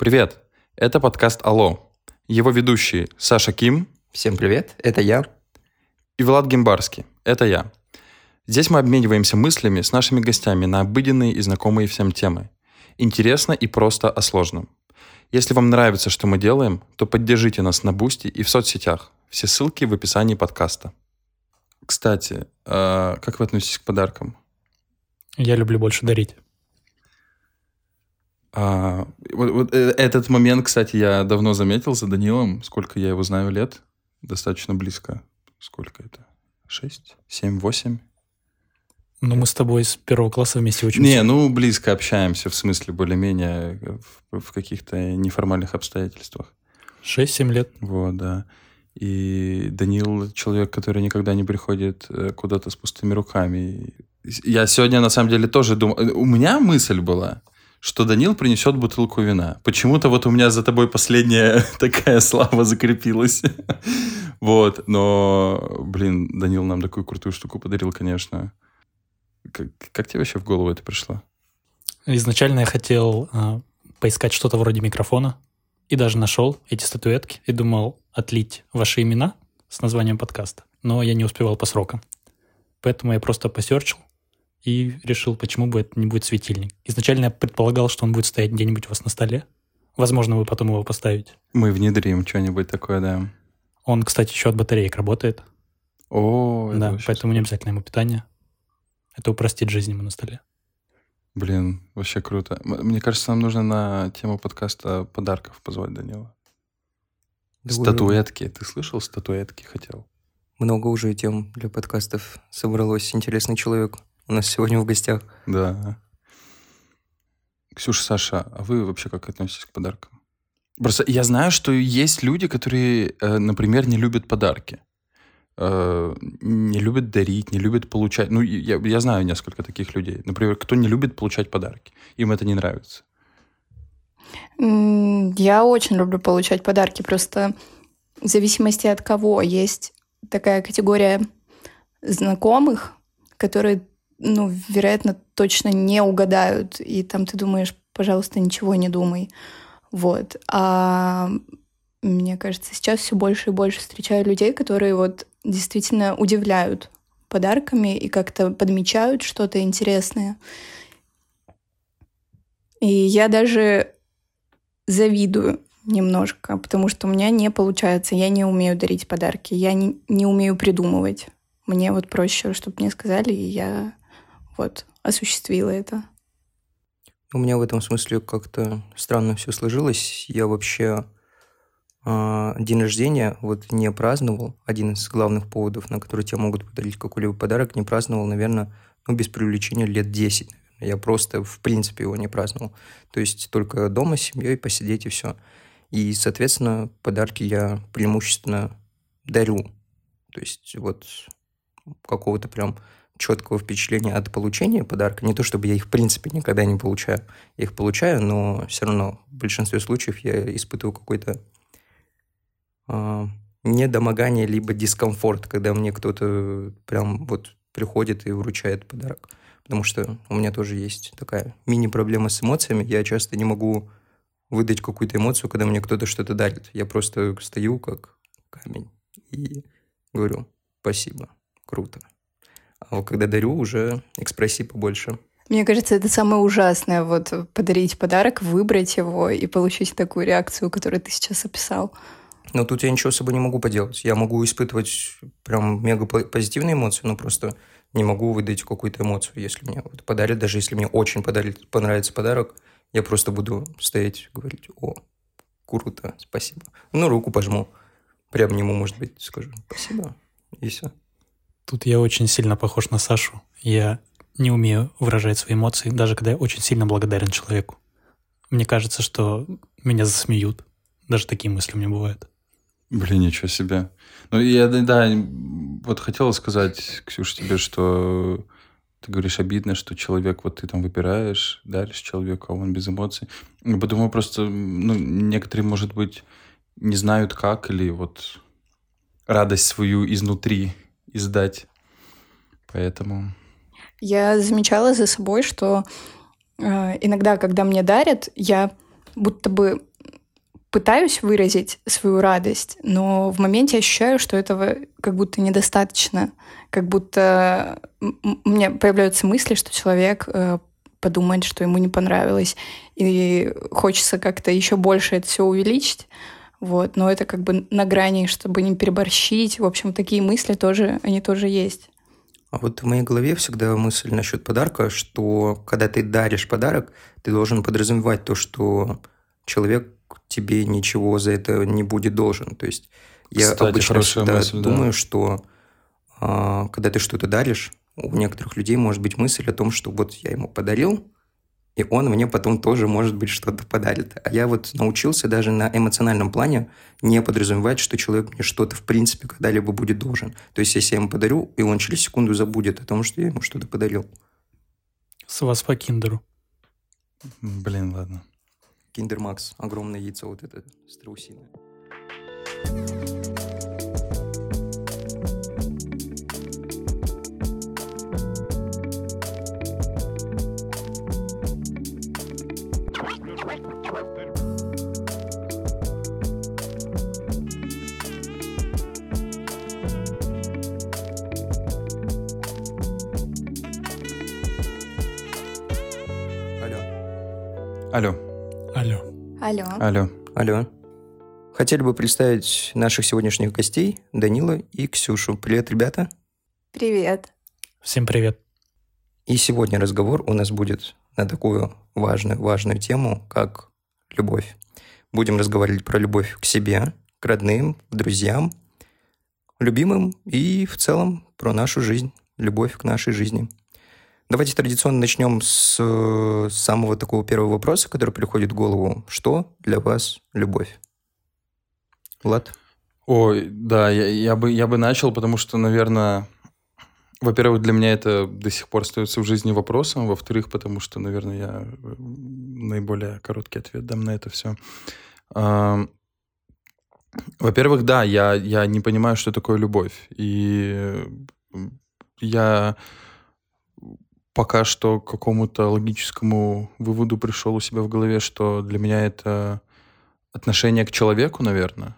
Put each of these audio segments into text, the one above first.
Привет! Это подкаст «Алло». Его ведущие Саша Ким. Всем привет, это я. И Влад Гимбарский. Это я. Здесь мы обмениваемся мыслями с нашими гостями на обыденные и знакомые всем темы. Интересно и просто о сложном. Если вам нравится, что мы делаем, то поддержите нас на Бусти и в соцсетях. Все ссылки в описании подкаста. Кстати, а как вы относитесь к подаркам? Я люблю больше дарить. А, вот, вот э, этот момент, кстати, я давно заметил за Данилом. Сколько я его знаю лет? Достаточно близко. Сколько это? Шесть? Семь? Восемь? Ну, мы с тобой с первого класса вместе учимся. Не, ну, близко общаемся, в смысле, более-менее в, в каких-то неформальных обстоятельствах. Шесть-семь лет. Вот, да. И Данил человек, который никогда не приходит э, куда-то с пустыми руками. Я сегодня, на самом деле, тоже думал... У меня мысль была, что Данил принесет бутылку вина. Почему-то вот у меня за тобой последняя такая слава закрепилась. вот, но, блин, Данил нам такую крутую штуку подарил, конечно. Как, как тебе вообще в голову это пришло? Изначально я хотел э, поискать что-то вроде микрофона, и даже нашел эти статуэтки, и думал отлить ваши имена с названием подкаста, но я не успевал по срокам. Поэтому я просто посерчил, и решил, почему бы это не будет светильник. Изначально я предполагал, что он будет стоять где-нибудь у вас на столе. Возможно, вы потом его поставите. Мы внедрим что-нибудь такое, да. Он, кстати, еще от батареек работает. О, да, поэтому не обязательно ему питание. Это упростит жизнь ему на столе. Блин, вообще круто. Мне кажется, нам нужно на тему подкаста подарков позвать Данила. Думаю, статуэтки. Ты слышал, статуэтки хотел? Много уже тем для подкастов собралось. Интересный человек у нас сегодня в гостях. Да. Ксюша, Саша, а вы вообще как относитесь к подаркам? Просто я знаю, что есть люди, которые, э, например, не любят подарки. Э, не любят дарить, не любят получать. Ну, я, я знаю несколько таких людей. Например, кто не любит получать подарки. Им это не нравится. Я очень люблю получать подарки. Просто в зависимости от кого есть такая категория знакомых, которые ну, вероятно, точно не угадают. И там ты думаешь, пожалуйста, ничего не думай. Вот. А мне кажется, сейчас все больше и больше встречаю людей, которые вот действительно удивляют подарками и как-то подмечают что-то интересное. И я даже завидую немножко, потому что у меня не получается. Я не умею дарить подарки, я не, не умею придумывать. Мне вот проще, чтобы мне сказали, и я вот осуществила это. У меня в этом смысле как-то странно все сложилось. Я вообще э, день рождения вот не праздновал. Один из главных поводов, на который тебе могут подарить какой-либо подарок, не праздновал, наверное, ну, без привлечения лет 10. Я просто, в принципе, его не праздновал. То есть только дома с семьей посидеть и все. И, соответственно, подарки я преимущественно дарю. То есть вот какого-то прям четкого впечатления от получения подарка. Не то, чтобы я их, в принципе, никогда не получаю. Я их получаю, но все равно в большинстве случаев я испытываю какой-то э, недомогание, либо дискомфорт, когда мне кто-то прям вот приходит и вручает подарок. Потому что у меня тоже есть такая мини-проблема с эмоциями. Я часто не могу выдать какую-то эмоцию, когда мне кто-то что-то дарит. Я просто стою как камень и говорю «спасибо, круто». А вот когда дарю, уже экспрессии побольше. Мне кажется, это самое ужасное, вот подарить подарок, выбрать его и получить такую реакцию, которую ты сейчас описал. Но тут я ничего с собой не могу поделать. Я могу испытывать прям мега позитивные эмоции, но просто не могу выдать какую-то эмоцию, если мне вот подарят, даже если мне очень подарит, понравится подарок, я просто буду стоять и говорить, о, круто, спасибо. Ну, руку пожму, прям нему, может быть, скажу спасибо, и все. Тут я очень сильно похож на Сашу. Я не умею выражать свои эмоции, даже когда я очень сильно благодарен человеку. Мне кажется, что меня засмеют. Даже такие мысли у меня бывают. Блин, ничего себе. Ну, я, да, вот хотела сказать, Ксюша, тебе, что ты говоришь, обидно, что человек, вот ты там выбираешь, даришь человеку, а он без эмоций. Я подумал, просто, ну, некоторые, может быть, не знают как, или вот радость свою изнутри издать. Поэтому... Я замечала за собой, что э, иногда, когда мне дарят, я будто бы пытаюсь выразить свою радость, но в моменте ощущаю, что этого как будто недостаточно, как будто у меня появляются мысли, что человек э, подумает, что ему не понравилось, и хочется как-то еще больше это все увеличить. Вот, но это как бы на грани, чтобы не переборщить. В общем, такие мысли тоже, они тоже есть. А вот в моей голове всегда мысль насчет подарка, что когда ты даришь подарок, ты должен подразумевать то, что человек тебе ничего за это не будет должен. То есть я Кстати, обычно всегда мысль, думаю, да. что а, когда ты что-то даришь, у некоторых людей может быть мысль о том, что вот я ему подарил, и он мне потом тоже, может быть, что-то подарит. А я вот научился даже на эмоциональном плане не подразумевать, что человек мне что-то, в принципе, когда-либо будет должен. То есть, если я ему подарю, и он через секунду забудет о том, что я ему что-то подарил. С вас по киндеру. Блин, ладно. Киндер Макс, огромное яйцо вот это страусиное. Алло. Алло. Алло. Алло. Алло. Хотели бы представить наших сегодняшних гостей, Данила и Ксюшу. Привет, ребята. Привет. Всем привет. И сегодня разговор у нас будет на такую важную, важную тему, как любовь. Будем разговаривать про любовь к себе, к родным, к друзьям, любимым и в целом про нашу жизнь, любовь к нашей жизни – Давайте традиционно начнем с э, самого такого первого вопроса, который приходит в голову. Что для вас любовь? Влад? Ой, да, я, я, бы, я бы начал, потому что, наверное, во-первых, для меня это до сих пор остается в жизни вопросом. Во-вторых, потому что, наверное, я э, наиболее короткий ответ дам на это все. Во-первых, да, я, я не понимаю, что такое любовь. И я пока что к какому-то логическому выводу пришел у себя в голове, что для меня это отношение к человеку, наверное.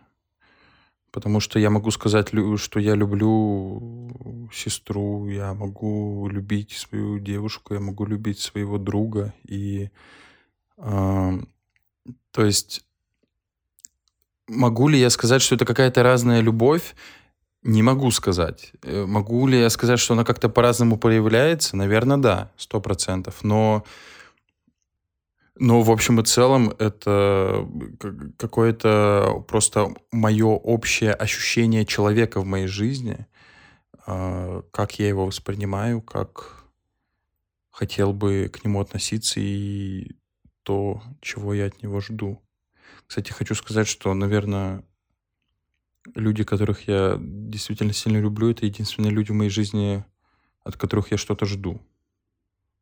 Потому что я могу сказать, что я люблю сестру, я могу любить свою девушку, я могу любить своего друга. И э, то есть могу ли я сказать, что это какая-то разная любовь? Не могу сказать. Э, могу ли я сказать, что она как-то по-разному проявляется? Наверное, да, сто процентов. Но, но в общем и целом это какое-то просто мое общее ощущение человека в моей жизни, а, как я его воспринимаю, как хотел бы к нему относиться и то, чего я от него жду. Кстати, хочу сказать, что, наверное, люди, которых я действительно сильно люблю, это единственные люди в моей жизни, от которых я что-то жду.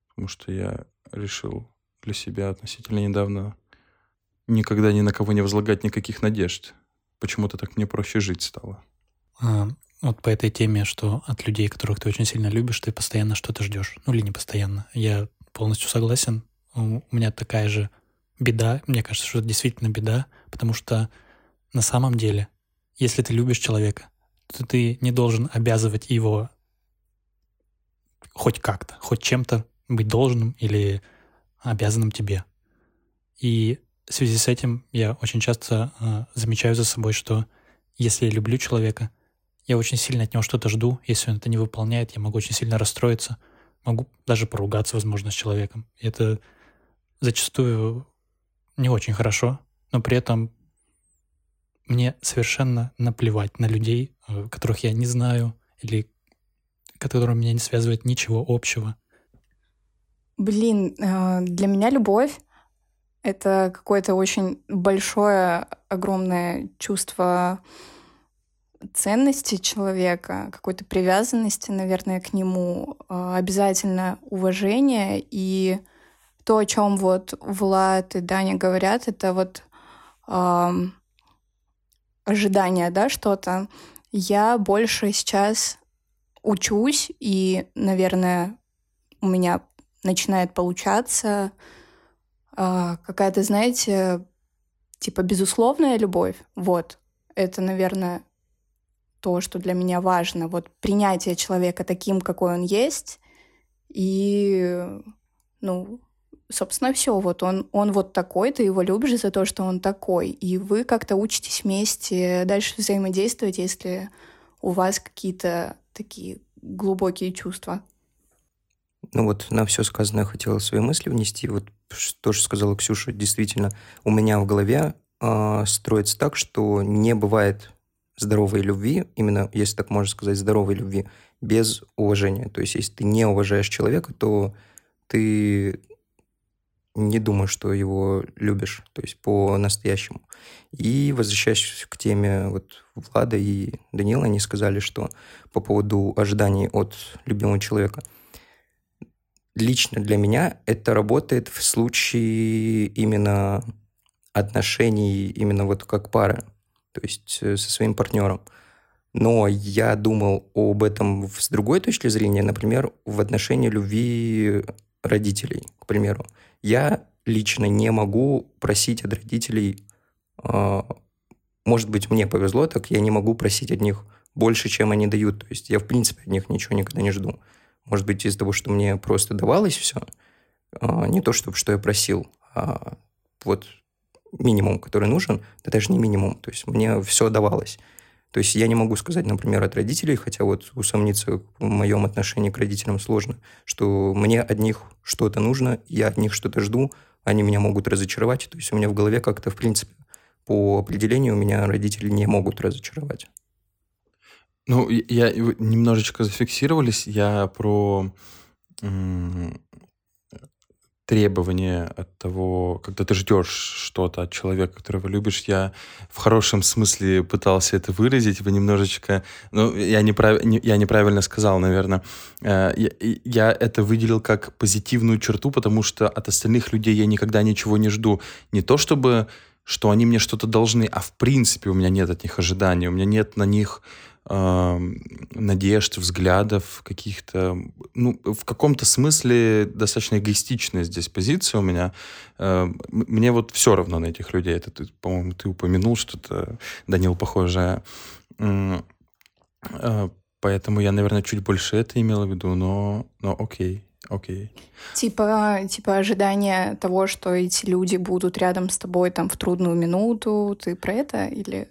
Потому что я решил для себя относительно недавно никогда ни на кого не возлагать никаких надежд. Почему-то так мне проще жить стало. А, вот по этой теме, что от людей, которых ты очень сильно любишь, ты постоянно что-то ждешь. Ну или не постоянно. Я полностью согласен. У меня такая же беда. Мне кажется, что это действительно беда, потому что на самом деле если ты любишь человека, то ты не должен обязывать его хоть как-то, хоть чем-то быть должным или обязанным тебе. И в связи с этим я очень часто э, замечаю за собой, что если я люблю человека, я очень сильно от него что-то жду. Если он это не выполняет, я могу очень сильно расстроиться, могу даже поругаться, возможно, с человеком. И это зачастую не очень хорошо, но при этом мне совершенно наплевать на людей, э, которых я не знаю или которым меня не связывает ничего общего. Блин, э, для меня любовь — это какое-то очень большое, огромное чувство ценности человека, какой-то привязанности, наверное, к нему, э, обязательно уважение. И то, о чем вот Влад и Даня говорят, это вот ожидания, да, что-то, я больше сейчас учусь, и, наверное, у меня начинает получаться э, какая-то, знаете, типа безусловная любовь, вот, это, наверное, то, что для меня важно. Вот принятие человека таким, какой он есть, и, ну, собственно, все. Вот он, он вот такой, ты его любишь за то, что он такой. И вы как-то учитесь вместе дальше взаимодействовать, если у вас какие-то такие глубокие чувства. Ну вот на все сказанное хотела свои мысли внести. Вот то, что сказала Ксюша, действительно, у меня в голове э, строится так, что не бывает здоровой любви, именно, если так можно сказать, здоровой любви, без уважения. То есть, если ты не уважаешь человека, то ты не думаешь, что его любишь, то есть по-настоящему. И возвращаясь к теме вот Влада и Данила, они сказали, что по поводу ожиданий от любимого человека. Лично для меня это работает в случае именно отношений, именно вот как пара, то есть э, со своим партнером. Но я думал об этом с другой точки зрения, например, в отношении любви родителей, к примеру. Я лично не могу просить от родителей, э, может быть, мне повезло так, я не могу просить от них больше, чем они дают. То есть я, в принципе, от них ничего никогда не жду. Может быть, из-за того, что мне просто давалось все, э, не то, чтобы что я просил, а вот минимум, который нужен, это даже не минимум. То есть мне все давалось. То есть я не могу сказать, например, от родителей, хотя вот усомниться в моем отношении к родителям сложно, что мне от них что-то нужно, я от них что-то жду, они меня могут разочаровать. То есть у меня в голове как-то, в принципе, по определению меня родители не могут разочаровать. Ну, я немножечко зафиксировались. Я про требования от того, когда ты ждешь что-то от человека, которого любишь, я в хорошем смысле пытался это выразить, вы немножечко, ну, я, неправ, не, я неправильно сказал, наверное. Э, я, я это выделил как позитивную черту, потому что от остальных людей я никогда ничего не жду. Не то чтобы, что они мне что-то должны, а в принципе у меня нет от них ожиданий, у меня нет на них надежд, взглядов, каких-то... Ну, в каком-то смысле достаточно эгоистичная здесь позиция у меня. Мне вот все равно на этих людей. Это, ты, по-моему, ты упомянул что-то, Данил, похожее. Поэтому я, наверное, чуть больше это имел в виду, но, но окей. Окей. Типа, типа ожидания того, что эти люди будут рядом с тобой там в трудную минуту. Ты про это или...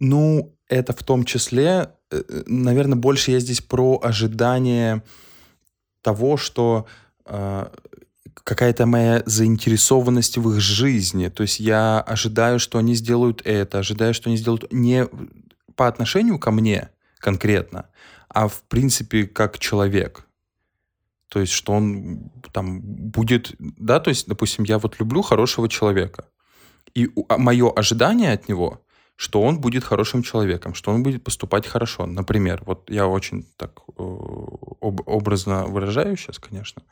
Ну, это в том числе, э, э, наверное, больше я здесь про ожидание того, что э, какая-то моя заинтересованность в их жизни. То есть я ожидаю, что они сделают это, ожидаю, что они сделают не по отношению ко мне конкретно, а в принципе как человек. То есть, что он там будет, да, то есть, допустим, я вот люблю хорошего человека. И а мое ожидание от него что он будет хорошим человеком, что он будет поступать хорошо. Например, вот я очень так э, об, образно выражаю сейчас, конечно.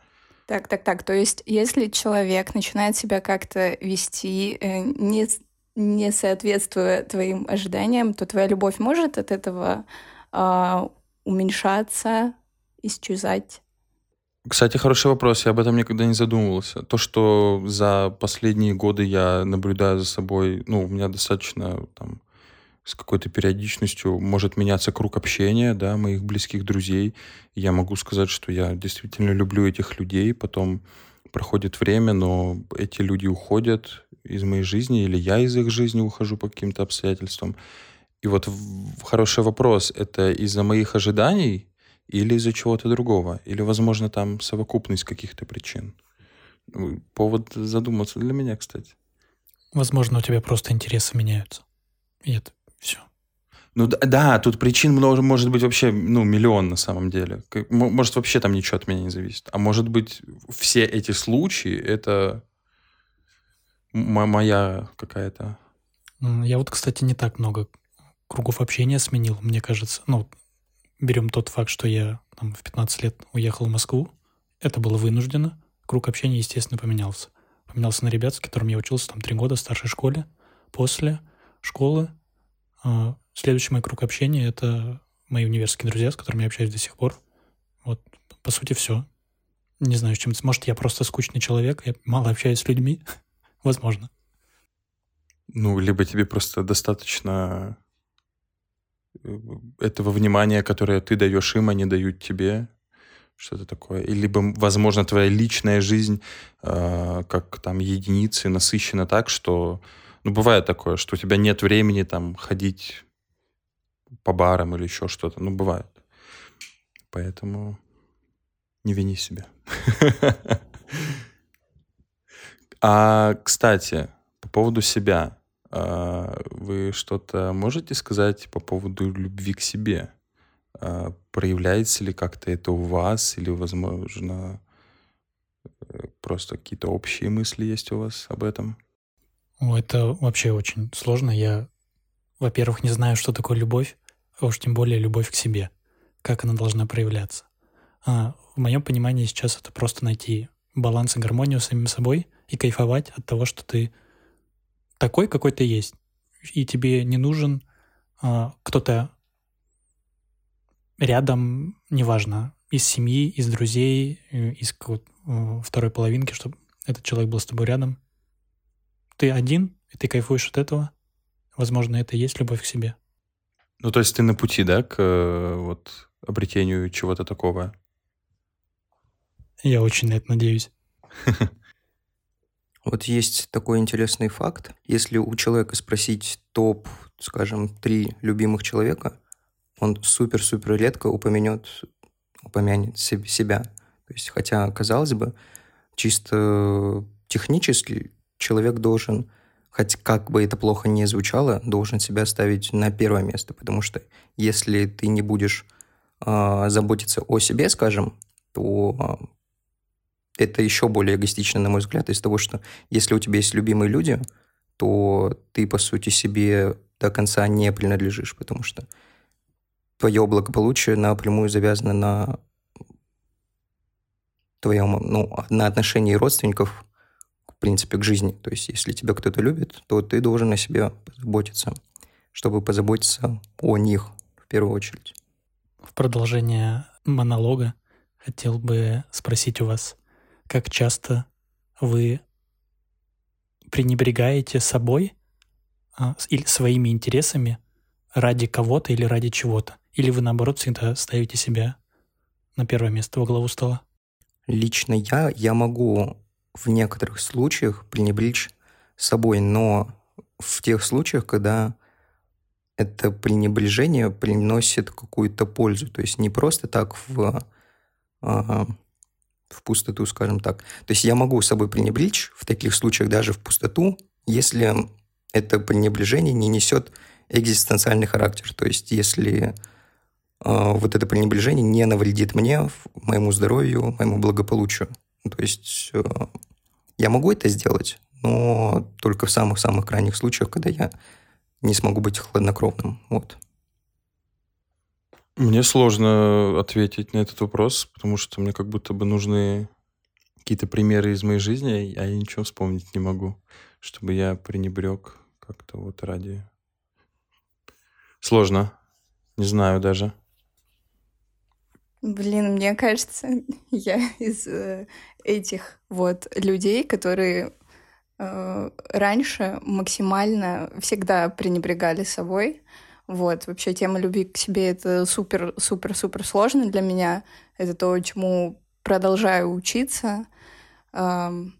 Так, так, так. То есть, если человек начинает себя как-то вести, э, не, не соответствуя твоим ожиданиям, то твоя любовь может от этого э, уменьшаться, исчезать? Кстати, хороший вопрос, я об этом никогда не задумывался. То, что за последние годы я наблюдаю за собой, ну, у меня достаточно там с какой-то периодичностью может меняться круг общения, да, моих близких друзей. я могу сказать, что я действительно люблю этих людей, потом проходит время, но эти люди уходят из моей жизни, или я из их жизни ухожу по каким-то обстоятельствам. И вот хороший вопрос, это из-за моих ожиданий или из-за чего-то другого, или, возможно, там совокупность каких-то причин. Повод задуматься для меня, кстати. Возможно, у тебя просто интересы меняются. И это все. Ну да, да, тут причин много, может быть вообще ну, миллион на самом деле. Может вообще там ничего от меня не зависит. А может быть все эти случаи это моя какая-то... Я вот, кстати, не так много кругов общения сменил, мне кажется. Ну, берем тот факт, что я там, в 15 лет уехал в Москву, это было вынуждено. Круг общения, естественно, поменялся. Поменялся на ребят, с которыми я учился там три года в старшей школе. После школы э, следующий мой круг общения — это мои университетские друзья, с которыми я общаюсь до сих пор. Вот, по сути, все. Не знаю, с чем. Может, я просто скучный человек, я мало общаюсь с людьми. Возможно. Ну, либо тебе просто достаточно этого внимания, которое ты даешь им, они дают тебе, что-то такое. И либо, возможно, твоя личная жизнь э, как там единицы насыщена так, что, ну, бывает такое, что у тебя нет времени там ходить по барам или еще что-то. Ну, бывает. Поэтому не вини себя. А, кстати, по поводу себя. А, вы что-то можете сказать по поводу любви к себе? А, проявляется ли как-то это у вас? Или, возможно, э, просто какие-то общие мысли есть у вас об этом? Это вообще очень сложно. Я, во-первых, не знаю, что такое любовь, а уж тем более любовь к себе. Как она должна проявляться. А, в моем понимании сейчас это просто найти баланс и гармонию с самим собой и кайфовать от того, что ты такой, какой ты есть. И тебе не нужен а, кто-то рядом, неважно, из семьи, из друзей, э, из э, второй половинки, чтобы этот человек был с тобой рядом. Ты один, и ты кайфуешь от этого. Возможно, это и есть любовь к себе. Ну, то есть ты на пути, да, к э, вот обретению чего-то такого? Я очень на это надеюсь. Вот есть такой интересный факт. Если у человека спросить топ, скажем, три любимых человека, он супер-супер редко упомянет, упомянет себя. То есть, хотя, казалось бы, чисто технически человек должен, хоть как бы это плохо не звучало, должен себя ставить на первое место, потому что если ты не будешь э, заботиться о себе, скажем, то это еще более эгоистично, на мой взгляд, из того, что если у тебя есть любимые люди, то ты, по сути, себе до конца не принадлежишь, потому что твое благополучие напрямую завязано на твоем, ну, на отношении родственников, в принципе, к жизни. То есть, если тебя кто-то любит, то ты должен о себе позаботиться, чтобы позаботиться о них в первую очередь. В продолжение монолога хотел бы спросить у вас, как часто вы пренебрегаете собой а, или своими интересами ради кого-то или ради чего-то? Или вы, наоборот, всегда ставите себя на первое место во главу стола? Лично я, я могу в некоторых случаях пренебречь собой, но в тех случаях, когда это пренебрежение приносит какую-то пользу. То есть не просто так в а, в пустоту, скажем так. То есть я могу собой пренебречь в таких случаях даже в пустоту, если это пренебрежение не несет экзистенциальный характер. То есть если э, вот это пренебрежение не навредит мне, моему здоровью, моему благополучию. То есть э, я могу это сделать, но только в самых-самых крайних случаях, когда я не смогу быть хладнокровным. Вот. Мне сложно ответить на этот вопрос, потому что мне как будто бы нужны какие-то примеры из моей жизни, а я ничего вспомнить не могу, чтобы я пренебрег как-то вот ради... Сложно. Не знаю даже. Блин, мне кажется, я из э, этих вот людей, которые э, раньше максимально всегда пренебрегали собой, вот, вообще тема любви к себе — это супер-супер-супер сложно для меня. Это то, чему продолжаю учиться. Но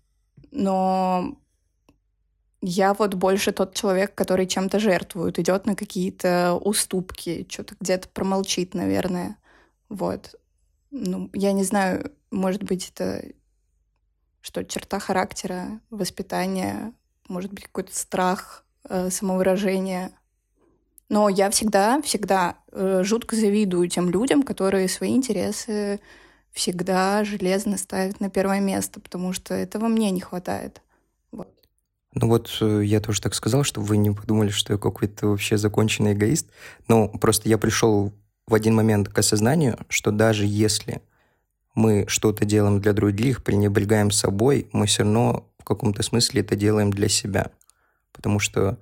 я вот больше тот человек, который чем-то жертвует, идет на какие-то уступки, что-то где-то промолчит, наверное. Вот. Ну, я не знаю, может быть, это что, черта характера, воспитания, может быть, какой-то страх, э, самовыражение — но я всегда, всегда э, жутко завидую тем людям, которые свои интересы всегда железно ставят на первое место, потому что этого мне не хватает. Вот. Ну вот э, я тоже так сказал, чтобы вы не подумали, что я какой-то вообще законченный эгоист. Но просто я пришел в один момент к осознанию, что даже если мы что-то делаем для других, пренебрегаем собой, мы все равно в каком-то смысле это делаем для себя. Потому что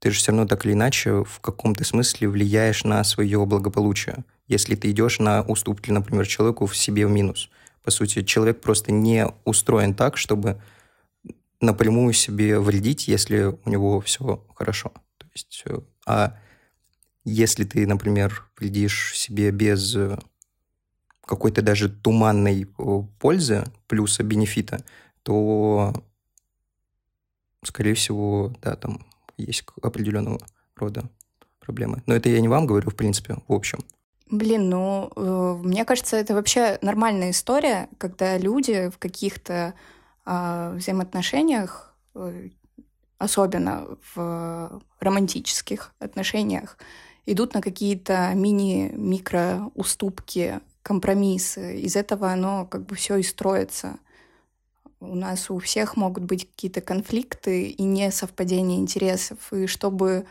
ты же все равно так или иначе в каком-то смысле влияешь на свое благополучие, если ты идешь на уступки, например, человеку в себе в минус. По сути, человек просто не устроен так, чтобы напрямую себе вредить, если у него все хорошо. То есть, э, а если ты, например, вредишь себе без какой-то даже туманной пользы, плюса бенефита, то, скорее всего, да, там есть определенного рода проблемы. Но это я не вам говорю, в принципе, в общем. Блин, ну, э, мне кажется, это вообще нормальная история, когда люди в каких-то э, взаимоотношениях, особенно в романтических отношениях, идут на какие-то мини-микро уступки, компромиссы. Из этого оно как бы все и строится. У нас у всех могут быть какие-то конфликты и несовпадения интересов. И чтобы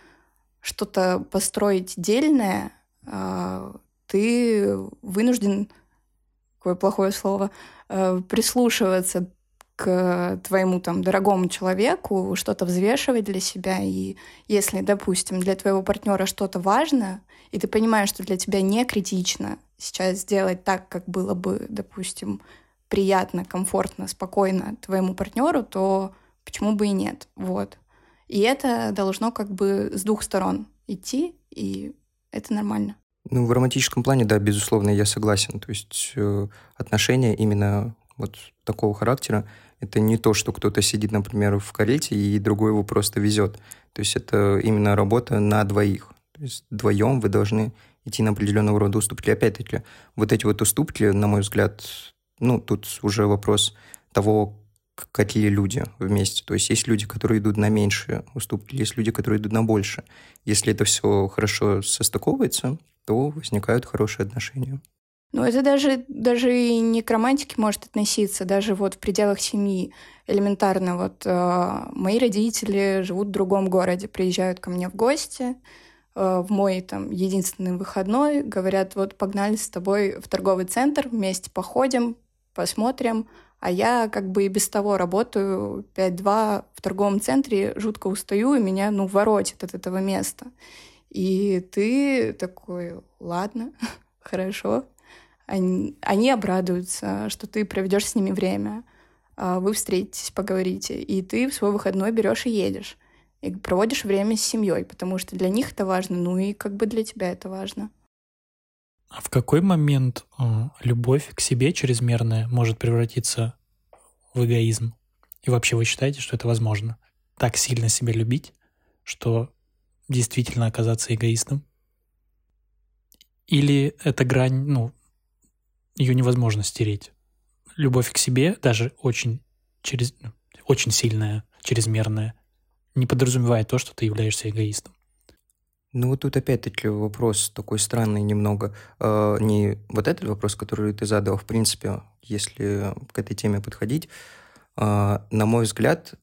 что-то построить дельное, а, ты вынужден, какое плохое слово, э, прислушиваться к твоему там дорогому человеку, что-то взвешивать для себя. И если, допустим, для твоего партнера что-то важно, и ты понимаешь, что для тебя не критично сейчас сделать так, как было бы, допустим, приятно, комфортно, спокойно твоему партнеру, то почему бы и нет? Вот. И это должно как бы с двух сторон идти, и это нормально. Ну, в романтическом плане, да, безусловно, я согласен. То есть э, отношения именно вот такого характера, это не то, что кто-то сидит, например, в карете, и другой его просто везет. То есть это именно работа на двоих. То есть вдвоем вы должны идти на определенного рода уступки. Опять-таки, вот эти вот уступки, на мой взгляд, ну, тут уже вопрос того, какие люди вместе. То есть есть люди, которые идут на меньшие уступки, есть люди, которые идут на больше. Если это все хорошо состыковывается, то возникают хорошие отношения. Ну, это даже, даже и не к романтике может относиться, даже вот в пределах семьи элементарно. Вот э, мои родители живут в другом городе, приезжают ко мне в гости, э, в мой там единственный выходной, говорят, вот погнали с тобой в торговый центр, вместе походим, посмотрим, а я как бы и без того работаю 5-2 в торговом центре, жутко устаю, и меня, ну, воротит от этого места. И ты такой, ладно, хорошо. Они, они обрадуются, что ты проведешь с ними время, а вы встретитесь, поговорите, и ты в свой выходной берешь и едешь. И проводишь время с семьей, потому что для них это важно, ну и как бы для тебя это важно. А в какой момент э, любовь к себе чрезмерная может превратиться в эгоизм? И вообще вы считаете, что это возможно? Так сильно себя любить, что действительно оказаться эгоистом? Или эта грань, ну, ее невозможно стереть? Любовь к себе, даже очень, через, очень сильная, чрезмерная, не подразумевает то, что ты являешься эгоистом. Ну вот тут опять-таки вопрос такой странный немного. Э, не вот этот вопрос, который ты задал, в принципе, если к этой теме подходить. Э, на мой взгляд,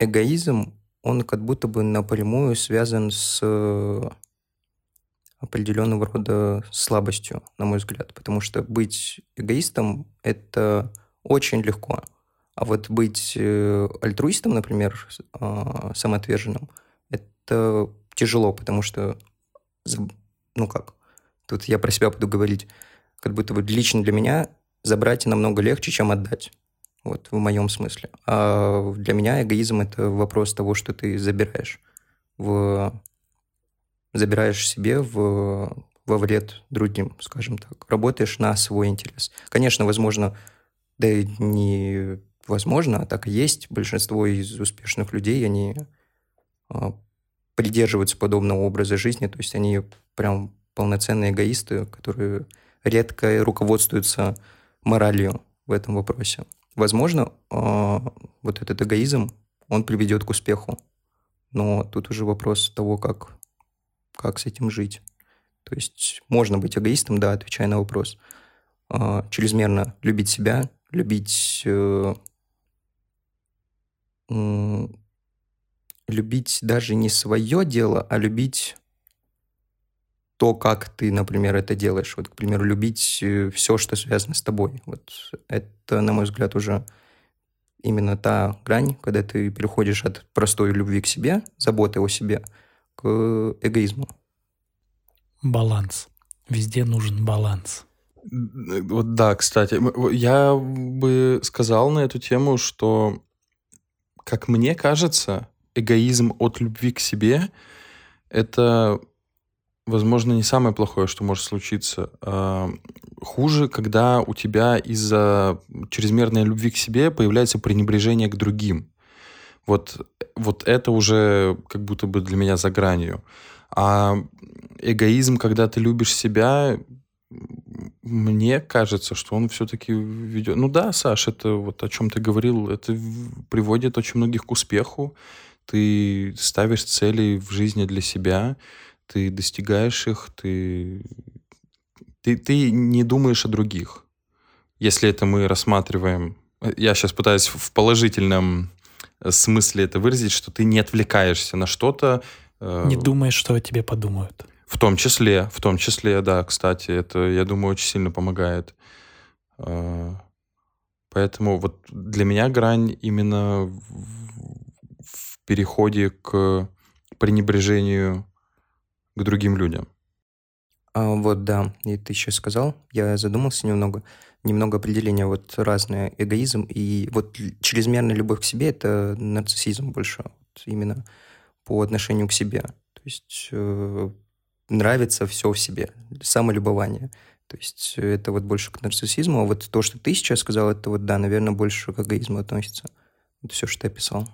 эгоизм, он как будто бы напрямую связан с определенного рода слабостью, на мой взгляд. Потому что быть эгоистом – это очень легко. А вот быть э, альтруистом, например, э, самоотверженным, это тяжело, потому что, ну как, тут я про себя буду говорить, как будто бы лично для меня забрать намного легче, чем отдать. Вот в моем смысле. А для меня эгоизм – это вопрос того, что ты забираешь. В... Забираешь себе в... во вред другим, скажем так. Работаешь на свой интерес. Конечно, возможно, да и не возможно, а так и есть. Большинство из успешных людей, они а, придерживаются подобного образа жизни, то есть они прям полноценные эгоисты, которые редко руководствуются моралью в этом вопросе. Возможно, а, вот этот эгоизм, он приведет к успеху, но тут уже вопрос того, как, как с этим жить. То есть можно быть эгоистом, да, отвечая на вопрос. А, чрезмерно любить себя, любить э, любить даже не свое дело, а любить то, как ты, например, это делаешь. Вот, к примеру, любить э, все, что связано с тобой. Вот это, на мой взгляд, уже именно та грань, когда ты переходишь от простой любви к себе, заботы о себе, к эгоизму. Баланс. Везде нужен баланс. Вот да, кстати, я бы сказал на эту тему, что как мне кажется, эгоизм от любви к себе — это, возможно, не самое плохое, что может случиться. А, хуже, когда у тебя из-за чрезмерной любви к себе появляется пренебрежение к другим. Вот, вот это уже как будто бы для меня за гранью. А эгоизм, когда ты любишь себя, мне кажется, что он все-таки ведет... Ну да, Саш, это вот о чем ты говорил, это приводит очень многих к успеху. Ты ставишь цели в жизни для себя, ты достигаешь их, ты, ты, ты не думаешь о других. Если это мы рассматриваем... Я сейчас пытаюсь в положительном смысле это выразить, что ты не отвлекаешься на что-то. Э, не думаешь, что о тебе подумают. В том числе, в том числе, да, кстати, это, я думаю, очень сильно помогает. Э, поэтому вот для меня грань именно переходе к пренебрежению к другим людям. А, вот, да, и ты сейчас сказал, я задумался немного немного определения вот разное. Эгоизм и вот чрезмерная любовь к себе – это нарциссизм больше, вот именно по отношению к себе. То есть э, нравится все в себе, самолюбование. То есть это вот больше к нарциссизму. А вот то, что ты сейчас сказал, это вот, да, наверное, больше к эгоизму относится. Вот все, что ты описал.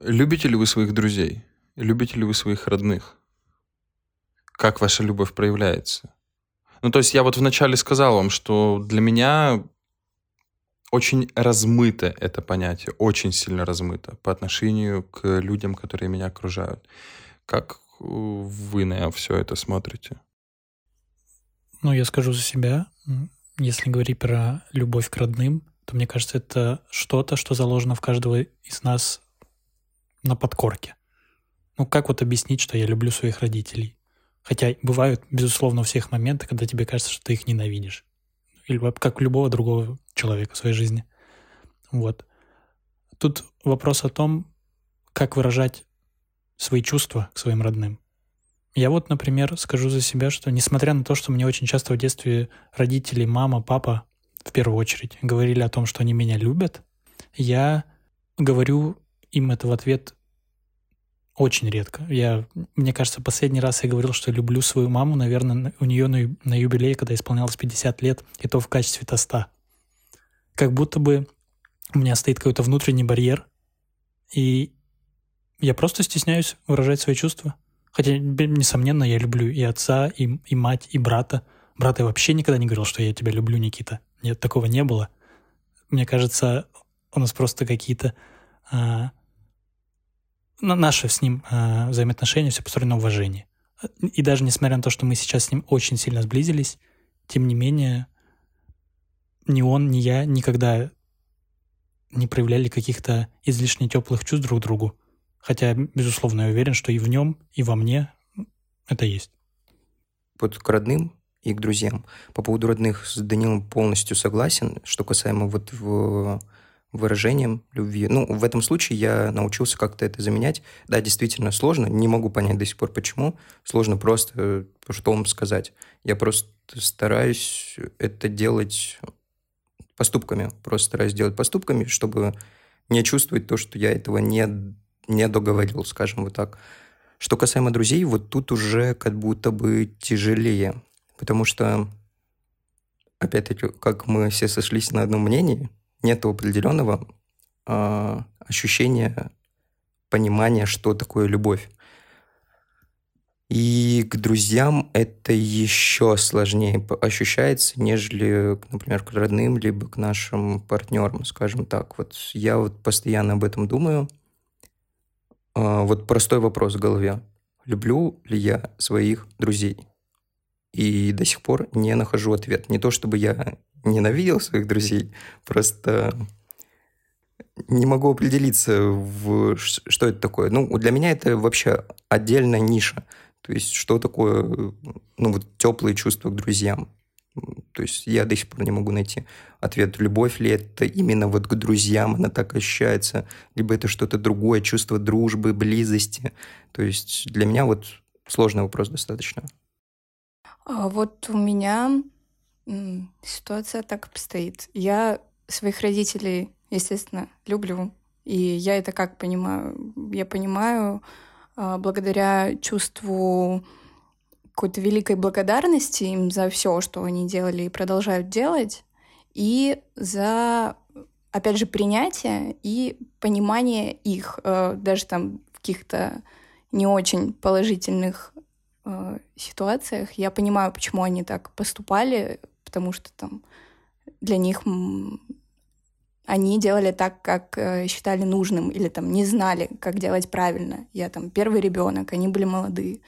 Любите ли вы своих друзей? Любите ли вы своих родных? Как ваша любовь проявляется? Ну, то есть я вот вначале сказал вам, что для меня очень размыто это понятие, очень сильно размыто по отношению к людям, которые меня окружают. Как вы на все это смотрите? Ну, я скажу за себя. Если говорить про любовь к родным, то мне кажется, это что-то, что заложено в каждого из нас на подкорке. Ну, как вот объяснить, что я люблю своих родителей? Хотя бывают, безусловно, у всех моменты, когда тебе кажется, что ты их ненавидишь. Или как у любого другого человека в своей жизни. Вот. Тут вопрос о том, как выражать свои чувства к своим родным. Я вот, например, скажу за себя, что несмотря на то, что мне очень часто в детстве родители, мама, папа в первую очередь говорили о том, что они меня любят, я говорю им это в ответ очень редко. Я, мне кажется, последний раз я говорил, что люблю свою маму, наверное, у нее на, на юбилее, когда исполнялось 50 лет, и то в качестве тоста. Как будто бы у меня стоит какой-то внутренний барьер, и я просто стесняюсь выражать свои чувства. Хотя, несомненно, я люблю и отца, и, и мать, и брата. Брата я вообще никогда не говорил, что я тебя люблю, Никита. Нет, такого не было. Мне кажется, у нас просто какие-то а, наше с ним э, взаимоотношения все построено на уважении. И даже несмотря на то, что мы сейчас с ним очень сильно сблизились, тем не менее, ни он, ни я никогда не проявляли каких-то излишне теплых чувств друг к другу. Хотя, безусловно, я уверен, что и в нем, и во мне это есть. Вот к родным и к друзьям. По поводу родных с Данилом полностью согласен. Что касаемо вот в выражением любви. Ну, в этом случае я научился как-то это заменять. Да, действительно сложно, не могу понять до сих пор, почему. Сложно просто, что вам сказать. Я просто стараюсь это делать поступками. Просто стараюсь делать поступками, чтобы не чувствовать то, что я этого не, не договорил, скажем вот так. Что касаемо друзей, вот тут уже как будто бы тяжелее. Потому что, опять-таки, как мы все сошлись на одном мнении – нет определенного э, ощущения, понимания, что такое любовь. И к друзьям это еще сложнее ощущается, нежели, например, к родным, либо к нашим партнерам, скажем так. Вот я вот постоянно об этом думаю. А, вот простой вопрос в голове. Люблю ли я своих друзей? И до сих пор не нахожу ответ. Не то, чтобы я ненавидел своих друзей, просто не могу определиться, в, что это такое. Ну, для меня это вообще отдельная ниша. То есть, что такое, ну, вот теплые чувства к друзьям. То есть, я до сих пор не могу найти ответ, любовь ли это именно вот к друзьям, она так ощущается, либо это что-то другое, чувство дружбы, близости. То есть, для меня вот сложный вопрос достаточно. А вот у меня ситуация так обстоит. Я своих родителей, естественно, люблю. И я это как понимаю? Я понимаю э, благодаря чувству какой-то великой благодарности им за все, что они делали и продолжают делать, и за, опять же, принятие и понимание их, э, даже там в каких-то не очень положительных э, ситуациях. Я понимаю, почему они так поступали, потому что там для них они делали так, как э, считали нужным, или там не знали, как делать правильно. Я там первый ребенок, они были молодые.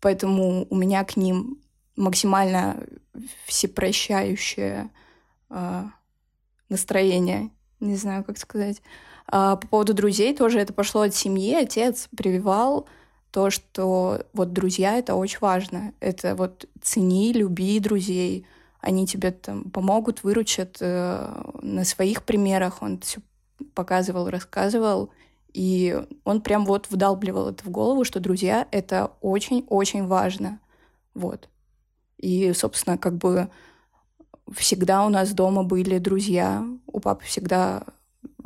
Поэтому у меня к ним максимально всепрощающее э, настроение. Не знаю, как сказать. А по поводу друзей тоже это пошло от семьи. Отец прививал то, что вот друзья — это очень важно. Это вот цени, люби друзей. Они тебе там помогут, выручат э, на своих примерах. Он все показывал, рассказывал. И он прям вот вдалбливал это в голову, что друзья — это очень-очень важно. Вот. И, собственно, как бы всегда у нас дома были друзья. У папы всегда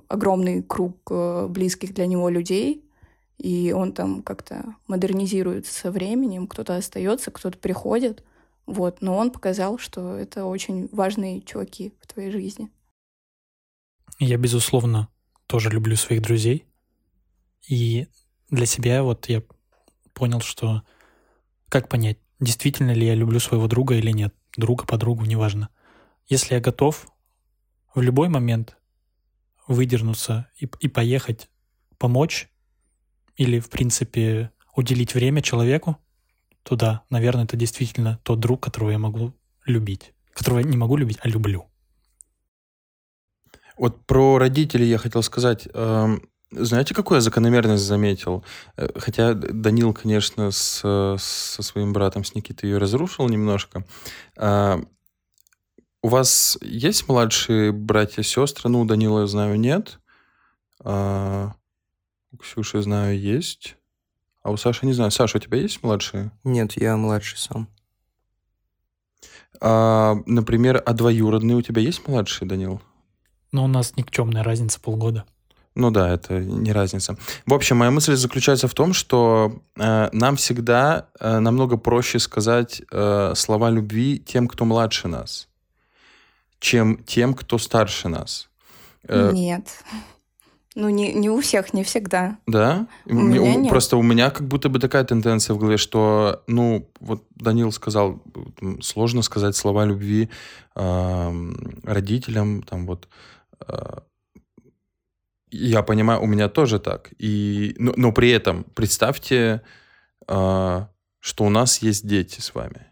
огромный круг э, близких для него людей. И он там как-то модернизируется со временем. Кто-то остается, кто-то приходит. Вот. Но он показал, что это очень важные чуваки в твоей жизни. Я, безусловно, тоже люблю своих друзей. И для себя вот я понял, что как понять, действительно ли я люблю своего друга или нет, друга, подругу, неважно. Если я готов в любой момент выдернуться и, и поехать, помочь или, в принципе, уделить время человеку, то да, наверное, это действительно тот друг, которого я могу любить. Которого я не могу любить, а люблю. Вот про родителей я хотел сказать. Эм, знаете, какую я закономерность заметил? Э, хотя Данил, конечно, с, со своим братом, с Никитой ее разрушил немножко. А, у вас есть младшие братья, сестры? Ну, Данила, я знаю, нет. А, у Ксюши, знаю, есть. А у Саши не знаю. Саша, у тебя есть младшие? Нет, я младший сам. А, например, а двоюродные у тебя есть младшие, Данил? Ну, у нас никчемная разница полгода. Ну да, это не разница. В общем, моя мысль заключается в том, что э, нам всегда э, намного проще сказать э, слова любви тем, кто младше нас, чем тем, кто старше нас. Э, Нет. Ну, не, не у всех, не всегда. Да? У меня у, нет. Просто у меня как будто бы такая тенденция в голове, что, ну, вот Данил сказал, сложно сказать слова любви э, родителям, там вот э, я понимаю, у меня тоже так. И, но, но при этом представьте, э, что у нас есть дети с вами.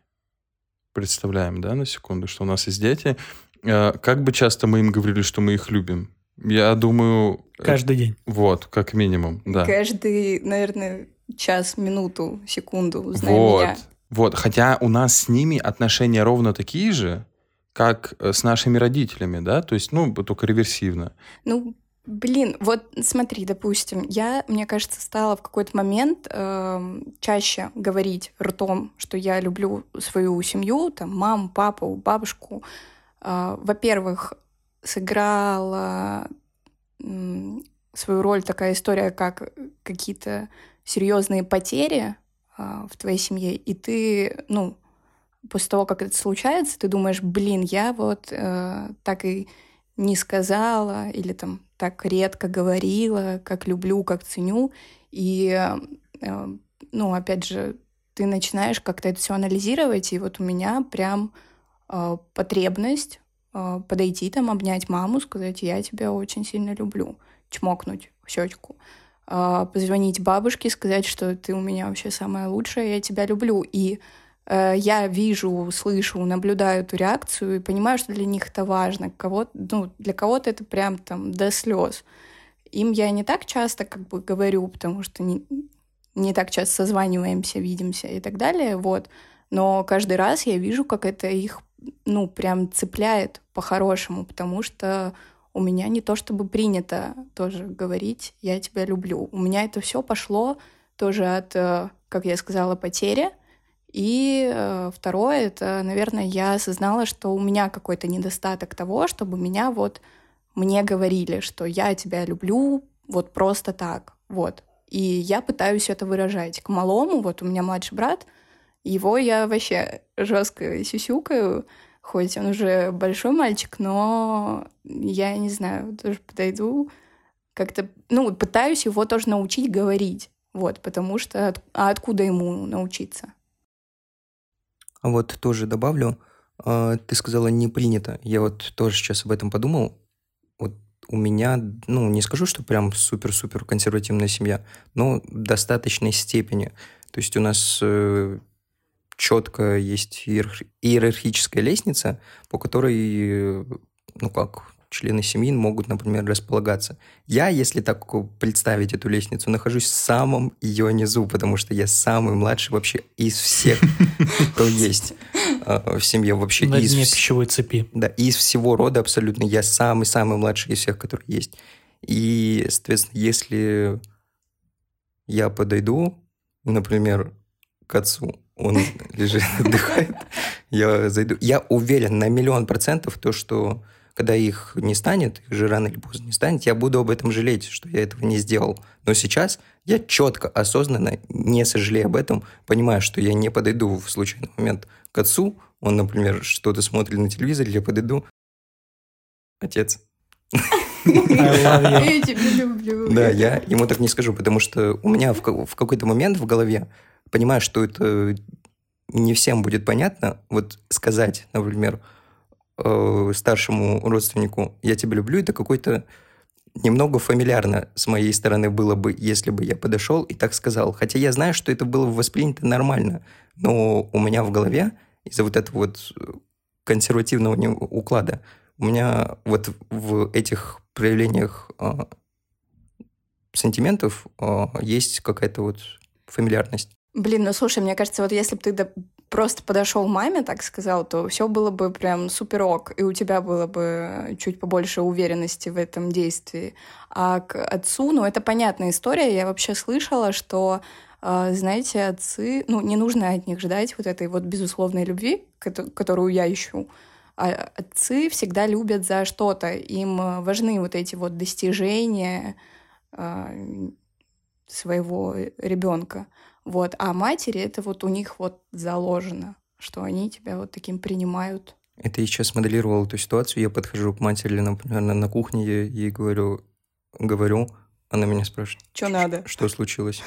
Представляем, да, на секунду, что у нас есть дети. Э, как бы часто мы им говорили, что мы их любим? Я думаю... Каждый день. Вот, как минимум, да. Каждый, наверное, час, минуту, секунду, зная вот, меня. Вот, хотя у нас с ними отношения ровно такие же, как э, с нашими родителями, да, то есть, ну, только реверсивно. Ну, Блин, вот смотри, допустим, я, мне кажется, стала в какой-то момент э, чаще говорить ртом, что я люблю свою семью, там, маму, папу, бабушку. Э, во-первых, сыграла свою роль такая история, как какие-то серьезные потери э, в твоей семье, и ты, ну, после того, как это случается, ты думаешь, блин, я вот э, так и не сказала, или там так редко говорила, как люблю, как ценю. И, э, ну, опять же, ты начинаешь как-то это все анализировать, и вот у меня прям э, потребность подойти там, обнять маму, сказать, я тебя очень сильно люблю, чмокнуть в щечку, позвонить бабушке, сказать, что ты у меня вообще самая лучшая, я тебя люблю. И Э, я вижу, слышу, наблюдаю эту реакцию и понимаю, что для них это важно. Кого ну, для кого-то это прям там до слез. Им я не так часто как бы говорю, потому что не, не так часто созваниваемся, видимся и так далее, вот. Но каждый раз я вижу, как это их, ну, прям цепляет по-хорошему, потому что у меня не то чтобы принято тоже говорить «я тебя люблю». У меня это все пошло тоже от, э, как я сказала, потери, и э, второе, это, наверное, я осознала, что у меня какой-то недостаток того, чтобы меня вот мне говорили, что я тебя люблю, Вот просто так. Вот. И я пытаюсь это выражать. К малому, вот у меня младший брат, его я вообще жестко сюсюкаю, хоть он уже большой мальчик, но я не знаю, тоже подойду, как-то, ну, пытаюсь его тоже научить говорить, вот, потому что, а откуда ему научиться? А вот тоже добавлю, а, ты сказала не принято. Я вот тоже сейчас об этом подумал. Вот у меня, ну, не скажу, что прям супер-супер консервативная семья, но в достаточной степени. То есть у нас э, четко есть иерархическая лестница, по которой, ну как, члены семьи могут, например, располагаться. Я, если так представить эту лестницу, нахожусь в самом ее низу, потому что я самый младший вообще из всех, кто есть а, в семье. Вообще На дне пищевой цепи. Да, из всего рода абсолютно я самый-самый младший из всех, которые есть. И, соответственно, если я подойду, например, к отцу, он лежит, отдыхает, я зайду. Я уверен на миллион процентов то, что когда их не станет, их же рано или поздно не станет, я буду об этом жалеть, что я этого не сделал. Но сейчас я четко, осознанно, не сожалею об этом, понимаю, что я не подойду в случайный момент к отцу, он, например, что-то смотрит на телевизоре, я подойду, отец. Я тебя люблю. Да, я ему так не скажу, потому что у меня в какой-то момент в голове понимаю, что это не всем будет понятно, вот сказать, например, э, старшему родственнику «я тебя люблю», это какой-то немного фамильярно с моей стороны было бы, если бы я подошел и так сказал. Хотя я знаю, что это было воспринято нормально, но у меня в голове из-за вот этого вот консервативного уклада у меня вот в этих проявлениях э, сантиментов э, есть какая-то вот фамильярность. Блин, ну слушай, мне кажется, вот если бы ты просто подошел маме, так сказал, то все было бы прям супер ок, и у тебя было бы чуть побольше уверенности в этом действии. А к отцу, ну это понятная история, я вообще слышала, что а, знаете, отцы, ну, не нужно от них ждать вот этой вот безусловной любви, которую я ищу. А отцы всегда любят за что-то. Им важны вот эти вот достижения своего ребенка. Вот. А матери это вот у них вот заложено, что они тебя вот таким принимают. Это я сейчас моделировал эту ситуацию. Я подхожу к матери, например, на, на кухне, я ей говорю, говорю, она меня спрашивает. Что надо? Что случилось?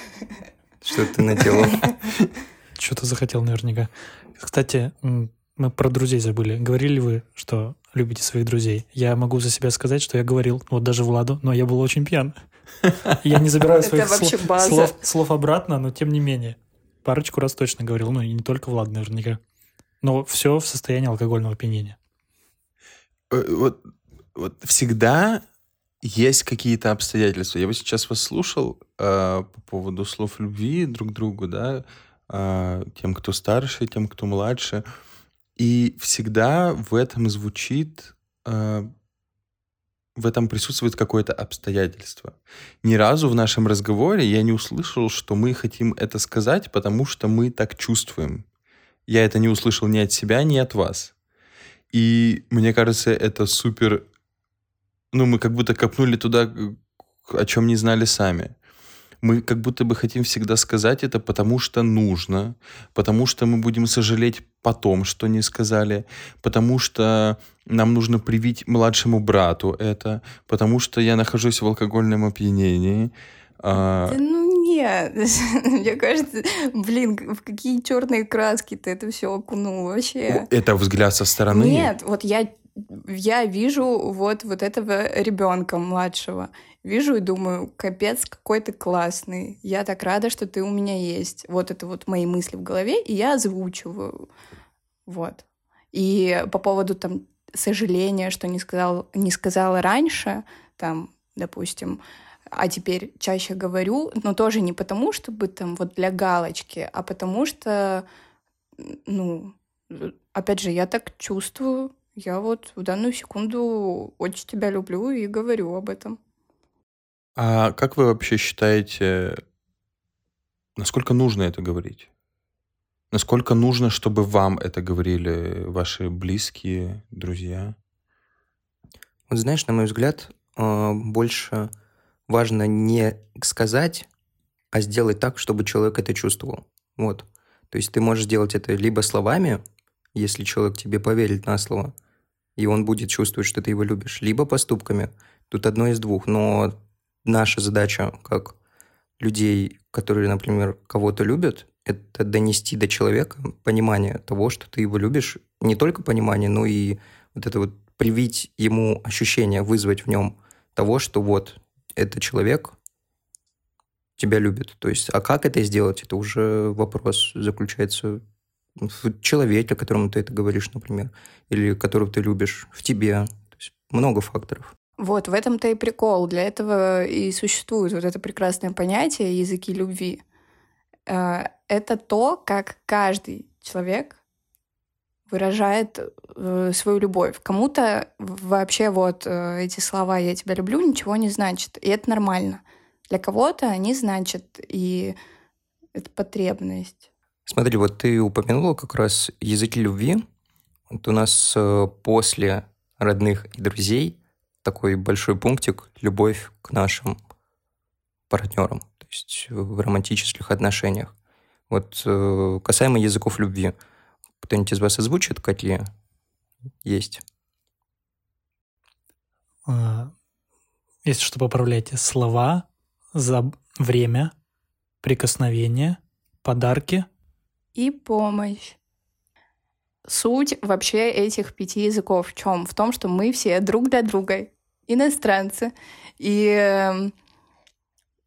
Что ты наделал? Что-то захотел наверняка. Кстати, мы про друзей забыли. Говорили вы, что любите своих друзей? Я могу за себя сказать, что я говорил, вот даже Владу, но я был очень пьян. Я не забираю своих слов, слов обратно, но тем не менее. Парочку раз точно говорил, ну и не только Влад наверняка. Но все в состоянии алкогольного опьянения. Э, вот, вот всегда есть какие-то обстоятельства. Я бы сейчас вас слушал э, по поводу слов любви друг к другу, да, э, тем, кто старше, тем, кто младше. И всегда в этом звучит э, в этом присутствует какое-то обстоятельство. Ни разу в нашем разговоре я не услышал, что мы хотим это сказать, потому что мы так чувствуем. Я это не услышал ни от себя, ни от вас. И мне кажется, это супер... Ну, мы как будто копнули туда, о чем не знали сами мы как будто бы хотим всегда сказать это, потому что нужно, потому что мы будем сожалеть потом, что не сказали, потому что нам нужно привить младшему брату это, потому что я нахожусь в алкогольном опьянении. А... Да ну нет, мне кажется, блин, в какие черные краски ты это все окунул вообще. Это взгляд со стороны? Нет, вот я я вижу вот, вот этого ребенка младшего, вижу и думаю, капец, какой ты классный, я так рада, что ты у меня есть. Вот это вот мои мысли в голове, и я озвучиваю. Вот. И по поводу там сожаления, что не, сказал, не сказала раньше, там, допустим, а теперь чаще говорю, но тоже не потому, чтобы там вот для галочки, а потому что, ну, опять же, я так чувствую, я вот в данную секунду очень тебя люблю и говорю об этом. А как вы вообще считаете, насколько нужно это говорить? Насколько нужно, чтобы вам это говорили ваши близкие, друзья? Вот знаешь, на мой взгляд, а, больше важно не сказать, а сделать так, чтобы человек это чувствовал. Вот. То есть ты можешь сделать это либо словами, если человек тебе поверит на слово, и он будет чувствовать, что ты его любишь, либо поступками. Тут одно из двух. Но наша задача, как людей, которые, например, кого-то любят, это донести до человека понимание того, что ты его любишь. Не только понимание, но и вот это вот привить ему ощущение, вызвать в нем того, что вот этот человек тебя любит. То есть, а как это сделать, это уже вопрос заключается в человеке, которому ты это говоришь, например, или которого ты любишь, в тебе. То есть много факторов. Вот, в этом-то и прикол. Для этого и существует вот это прекрасное понятие языки любви. Э, это то, как каждый человек выражает э, свою любовь. Кому-то вообще вот э, эти слова «я тебя люблю» ничего не значит, и это нормально. Для кого-то они значат, и это потребность. Смотри, вот ты упомянула как раз языки любви. Вот у нас после родных и друзей такой большой пунктик – любовь к нашим партнерам, то есть в романтических отношениях. Вот касаемо языков любви – кто-нибудь из вас озвучит, какие есть? А, если что, поправляйте слова за время, прикосновение, подарки. И помощь. Суть вообще этих пяти языков в чем? В том, что мы все друг для друга иностранцы. И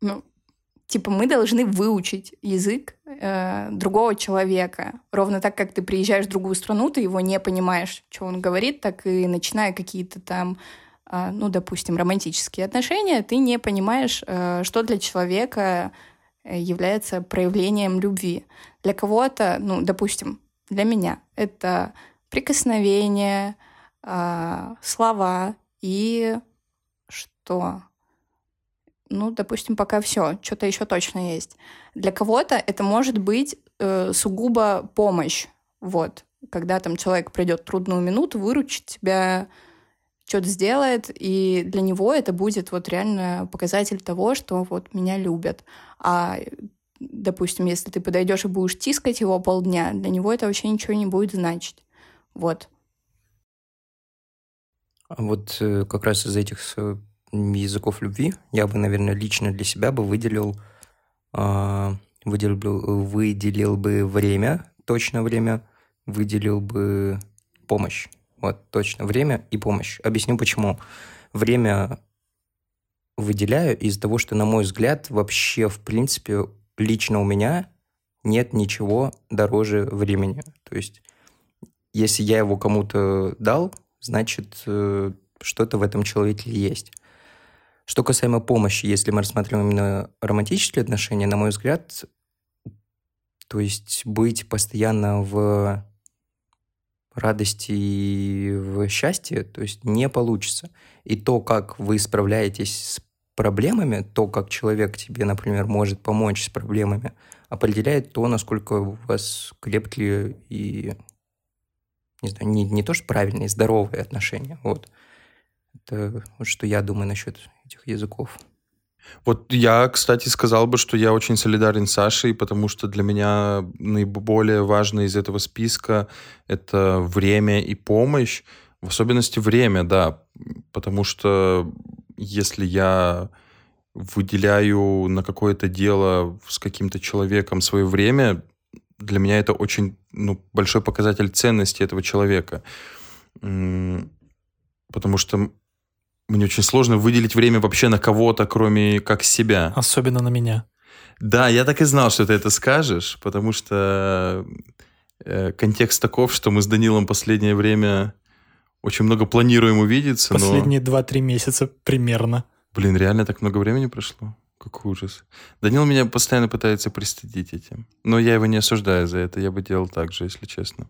ну, типа мы должны выучить язык э, другого человека. Ровно так, как ты приезжаешь в другую страну, ты его не понимаешь, что он говорит, так и начиная какие-то там, э, ну, допустим, романтические отношения, ты не понимаешь, э, что для человека э, является проявлением любви. Для кого-то, ну, допустим, для меня это прикосновение, э, слова и что ну, допустим, пока все, что-то еще точно есть. Для кого-то это может быть э, сугубо помощь, вот, когда там человек придет трудную минуту, выручит тебя, что-то сделает, и для него это будет вот реально показатель того, что вот меня любят. А допустим, если ты подойдешь и будешь тискать его полдня, для него это вообще ничего не будет значить. Вот. А вот э, как раз из этих языков любви я бы, наверное, лично для себя бы выделил, э, выделил, выделил бы время, точно время, выделил бы помощь. Вот, точно, время и помощь. Объясню почему. Время выделяю из-за того, что, на мой взгляд, вообще, в принципе, лично у меня нет ничего дороже времени. То есть, если я его кому-то дал, значит, э, что-то в этом человеке есть. Что касаемо помощи, если мы рассматриваем именно романтические отношения, на мой взгляд, то есть быть постоянно в радости и в счастье, то есть не получится. И то, как вы справляетесь с проблемами, то, как человек тебе, например, может помочь с проблемами, определяет то, насколько у вас крепкие и, не знаю, не, не то, что правильные, здоровые отношения. Вот. Это вот что я думаю насчет этих языков. Вот я, кстати, сказал бы, что я очень солидарен с Сашей, потому что для меня наиболее важно из этого списка это время и помощь, в особенности время, да, потому что если я выделяю на какое-то дело с каким-то человеком свое время, для меня это очень ну, большой показатель ценности этого человека. Потому что мне очень сложно выделить время вообще на кого-то, кроме как себя. Особенно на меня. Да, я так и знал, что ты это скажешь, потому что э, контекст таков, что мы с Данилом последнее время очень много планируем увидеться. Последние но... 2-3 месяца примерно. Блин, реально так много времени прошло? Какой ужас. Данил меня постоянно пытается пристыдить этим. Но я его не осуждаю за это. Я бы делал так же, если честно.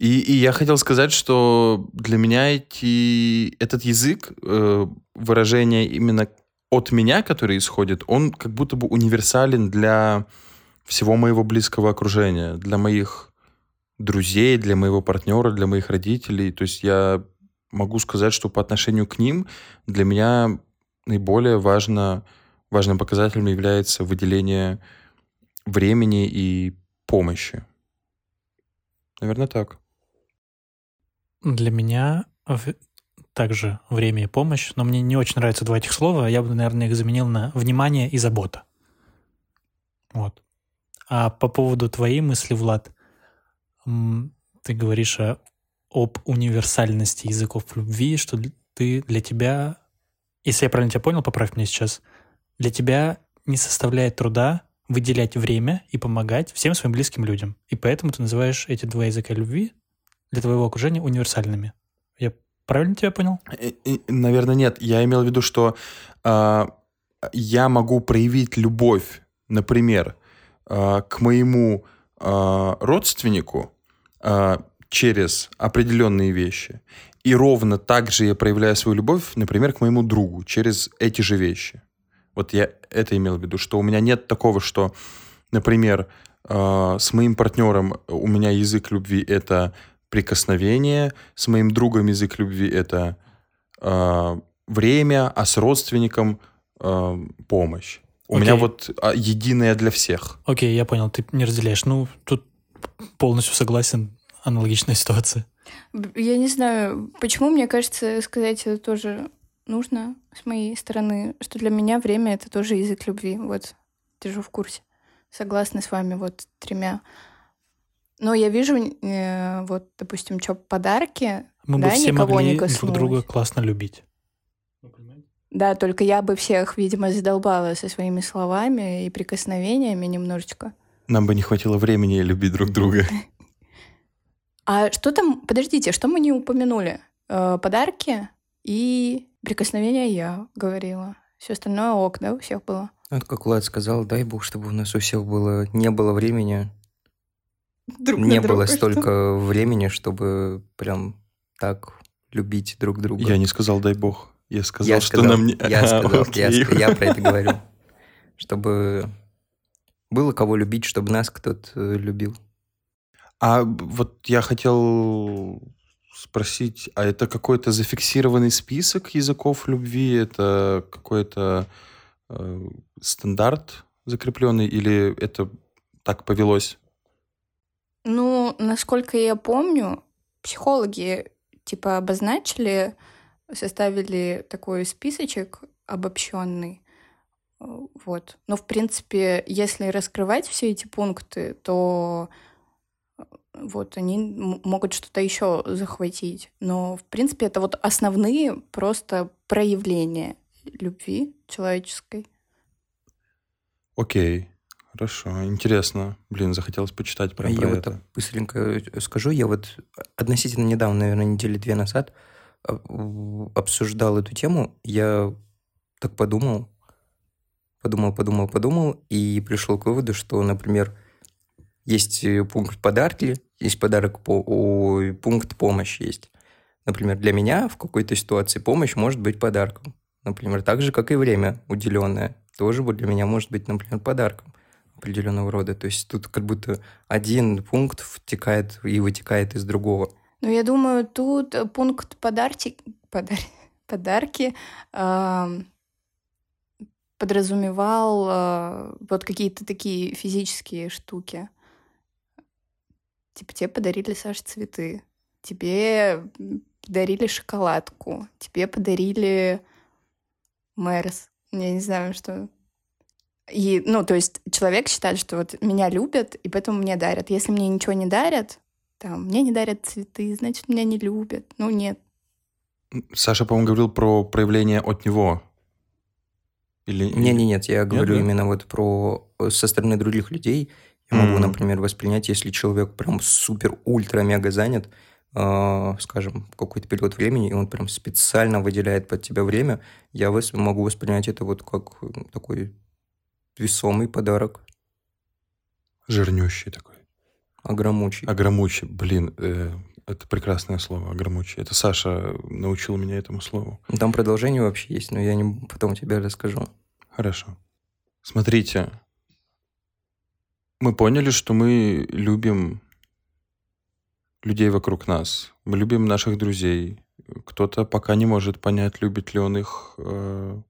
И, и я хотел сказать, что для меня эти, этот язык, э, выражение именно от меня, который исходит, он как будто бы универсален для всего моего близкого окружения, для моих друзей, для моего партнера, для моих родителей. То есть я могу сказать, что по отношению к ним для меня наиболее важно, важным показателем является выделение времени и помощи. Наверное, так. Для меня также время и помощь, но мне не очень нравятся два этих слова. Я бы, наверное, их заменил на внимание и забота. Вот. А по поводу твоей мысли, Влад, ты говоришь о- об универсальности языков любви, что ты для тебя, если я правильно тебя понял, поправь меня сейчас, для тебя не составляет труда выделять время и помогать всем своим близким людям. И поэтому ты называешь эти два языка любви для твоего окружения универсальными. Я правильно тебя понял? Э, э, Наверное, нет. Я имел в виду, что а, я могу проявить любовь, например, а, к моему а, родственнику через определенные вещи. И ровно так же я проявляю свою любовь, например, к моему другу через эти же вещи. Вот я это имел в виду, что у меня нет такого, что, например, а, с моим партнером у меня язык любви это прикосновение, с моим другом язык любви это а, время, а с родственником а, помощь. У Окей. меня вот а, единое для всех. Окей, я понял, ты не разделяешь. Ну, тут полностью согласен. Аналогичная ситуация. Я не знаю, почему, мне кажется, сказать это тоже нужно с моей стороны, что для меня время — это тоже язык любви. Вот, держу в курсе. Согласна с вами вот тремя. Но я вижу, э, вот, допустим, что подарки, Мы Да, бы все никого могли не друг коснулось. друга классно любить. да, только я бы всех, видимо, задолбала со своими словами и прикосновениями немножечко. Нам бы не хватило времени любить друг друга. А что там, подождите, что мы не упомянули? Э, подарки и прикосновения я говорила. Все остальное ок, да, у всех было? Ну, это как Влад сказал, дай бог, чтобы у нас у всех было, не было времени, Друг на не друга, было что? столько времени, чтобы прям так любить друг друга. Я не сказал, дай бог. Я сказал, Я что сказал, нам не... я, сказал, я, Окей. ск- я про это говорю. Чтобы было кого любить, чтобы нас кто-то э, любил. А вот я хотел спросить, а это какой-то зафиксированный список языков любви? Это какой-то э, стандарт закрепленный? Или это так повелось? Ну, насколько я помню, психологи типа обозначили, составили такой списочек обобщенный. Э, Вот. Но, в принципе, если раскрывать все эти пункты, то э, вот они могут что-то еще захватить. Но, в принципе, это вот основные просто проявления любви человеческой. Окей, хорошо, интересно. Блин, захотелось почитать прям я про вот это. быстренько э, скажу, я вот относительно недавно, наверное, недели две назад обсуждал эту тему. Я так подумал, подумал, подумал, подумал и пришел к выводу, что, например, есть э, пункт подарки, есть подарок по о, пункт помощи есть. Например, для меня в какой-то ситуации помощь может быть подарком. Например, так же, как и время уделенное, тоже для меня может быть, например, подарком определенного рода. То есть тут как будто один пункт втекает и вытекает из другого. Ну, я думаю, тут э, пункт подарки, подар- подарки ам, подразумевал э, вот какие-то такие физические штуки. Типа тебе подарили, Саш, цветы, тебе подарили шоколадку, тебе подарили Мэрс. Я не знаю, что... И, ну, то есть человек считает, что вот меня любят, и поэтому мне дарят. Если мне ничего не дарят, там, мне не дарят цветы, значит, меня не любят. Ну, нет. Саша, по-моему, говорил про проявление от него. Или... Не, не, нет, я говорю да? именно вот про э, со стороны других людей. Я могу, например, воспринять, если человек прям супер ультра мега занят, э, скажем, какой-то период времени, и он прям специально выделяет под тебя время, я вос- могу воспринять это вот как э, такой весомый подарок, Жирнющий такой. огромучий. Огромучий. Блин, э, это прекрасное слово, огромучий. Это Саша научил меня этому слову. Там продолжение вообще есть, но я не, потом тебе расскажу. Хорошо. Смотрите, мы поняли, что мы любим людей вокруг нас. Мы любим наших друзей. Кто-то пока не может понять, любит ли он их э,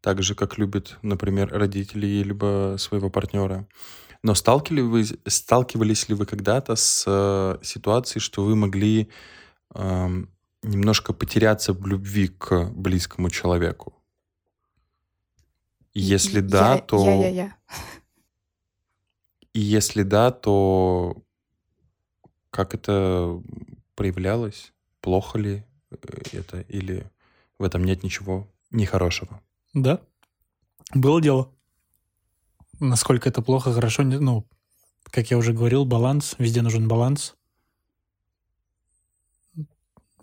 так же, как любят, например, родители либо своего партнера. Но сталкивались, вы, сталкивались ли вы когда-то с э, ситуацией, что вы могли э, немножко потеряться в любви к близкому человеку? Если да, я, то... Я, я, я. И если да, то как это проявлялось? Плохо ли э, это? Или в этом нет ничего нехорошего? Да, было дело. Насколько это плохо, хорошо, ну, как я уже говорил, баланс, везде нужен баланс.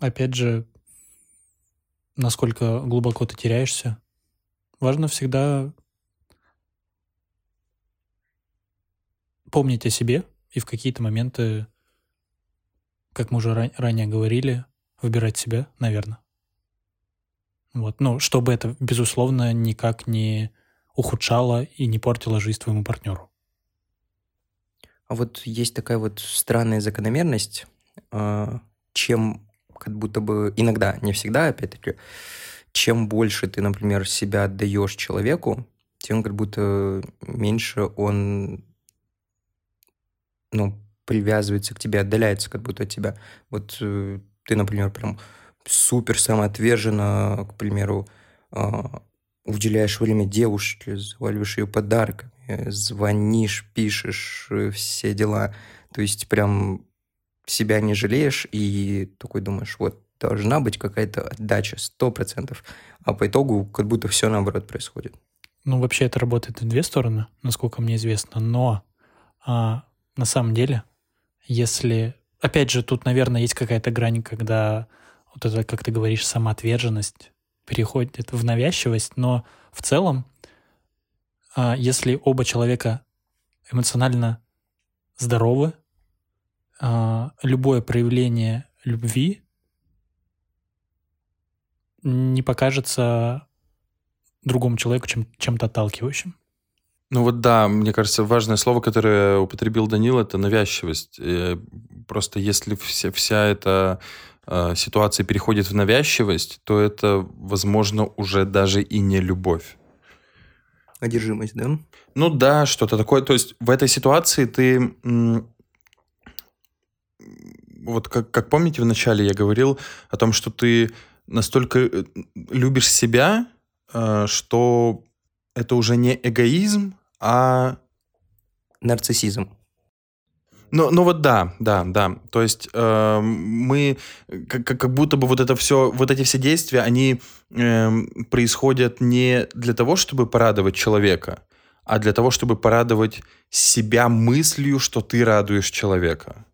Опять же, насколько глубоко ты теряешься. Важно всегда помнить о себе и в какие-то моменты, как мы уже ран- ранее говорили, выбирать себя, наверное. Вот. Ну, чтобы это, безусловно, никак не ухудшало и не портило жизнь твоему партнеру. А вот есть такая вот странная закономерность, а, чем как будто бы иногда, не всегда, опять-таки, чем больше ты, например, себя отдаешь человеку, тем как будто меньше он ну, привязывается к тебе, отдаляется как будто от тебя. Вот э, ты, например, прям супер самоотверженно, к примеру, а, уделяешь время девушке, заваливаешь ее подарками, звонишь, пишешь, э, все дела. То есть прям себя не жалеешь и такой думаешь, вот должна быть какая-то отдача, сто процентов. А по итогу как будто все наоборот происходит. Ну, вообще это работает в две стороны, насколько мне известно. Но а, на самом деле, если... Опять же, тут, наверное, есть какая-то грань, когда вот это, как ты говоришь, самоотверженность переходит в навязчивость, но в целом, а, если оба человека эмоционально здоровы, а, любое проявление любви не покажется другому человеку чем, чем-то отталкивающим. Ну вот да, мне кажется, важное слово, которое употребил Данил, это навязчивость. И просто если вся, вся эта ситуация переходит в навязчивость, то это, возможно, уже даже и не любовь. Одержимость, да? Ну да, что-то такое. То есть в этой ситуации ты... Вот как, как помните, в начале я говорил о том, что ты настолько э, любишь себя, э, что это уже не эгоизм, а... Нарциссизм. Ну, ну вот да, да, да. То есть э, мы как, как будто бы вот это все, вот эти все действия, они э, происходят не для того, чтобы порадовать человека, а для того, чтобы порадовать себя мыслью, что ты радуешь человека.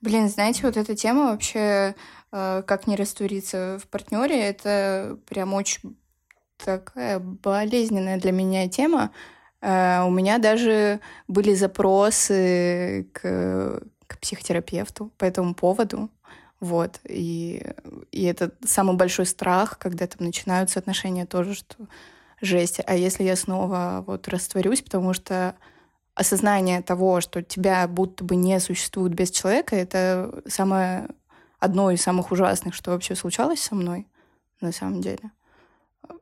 Блин, знаете, вот эта тема вообще, э, как не раствориться в партнере, это прям очень такая болезненная для меня тема. Э, у меня даже были запросы к, к психотерапевту по этому поводу. Вот. И, и это самый большой страх, когда там начинаются отношения тоже, что жесть. А если я снова вот растворюсь, потому что осознание того, что тебя будто бы не существует без человека, это самое одно из самых ужасных, что вообще случалось со мной на самом деле.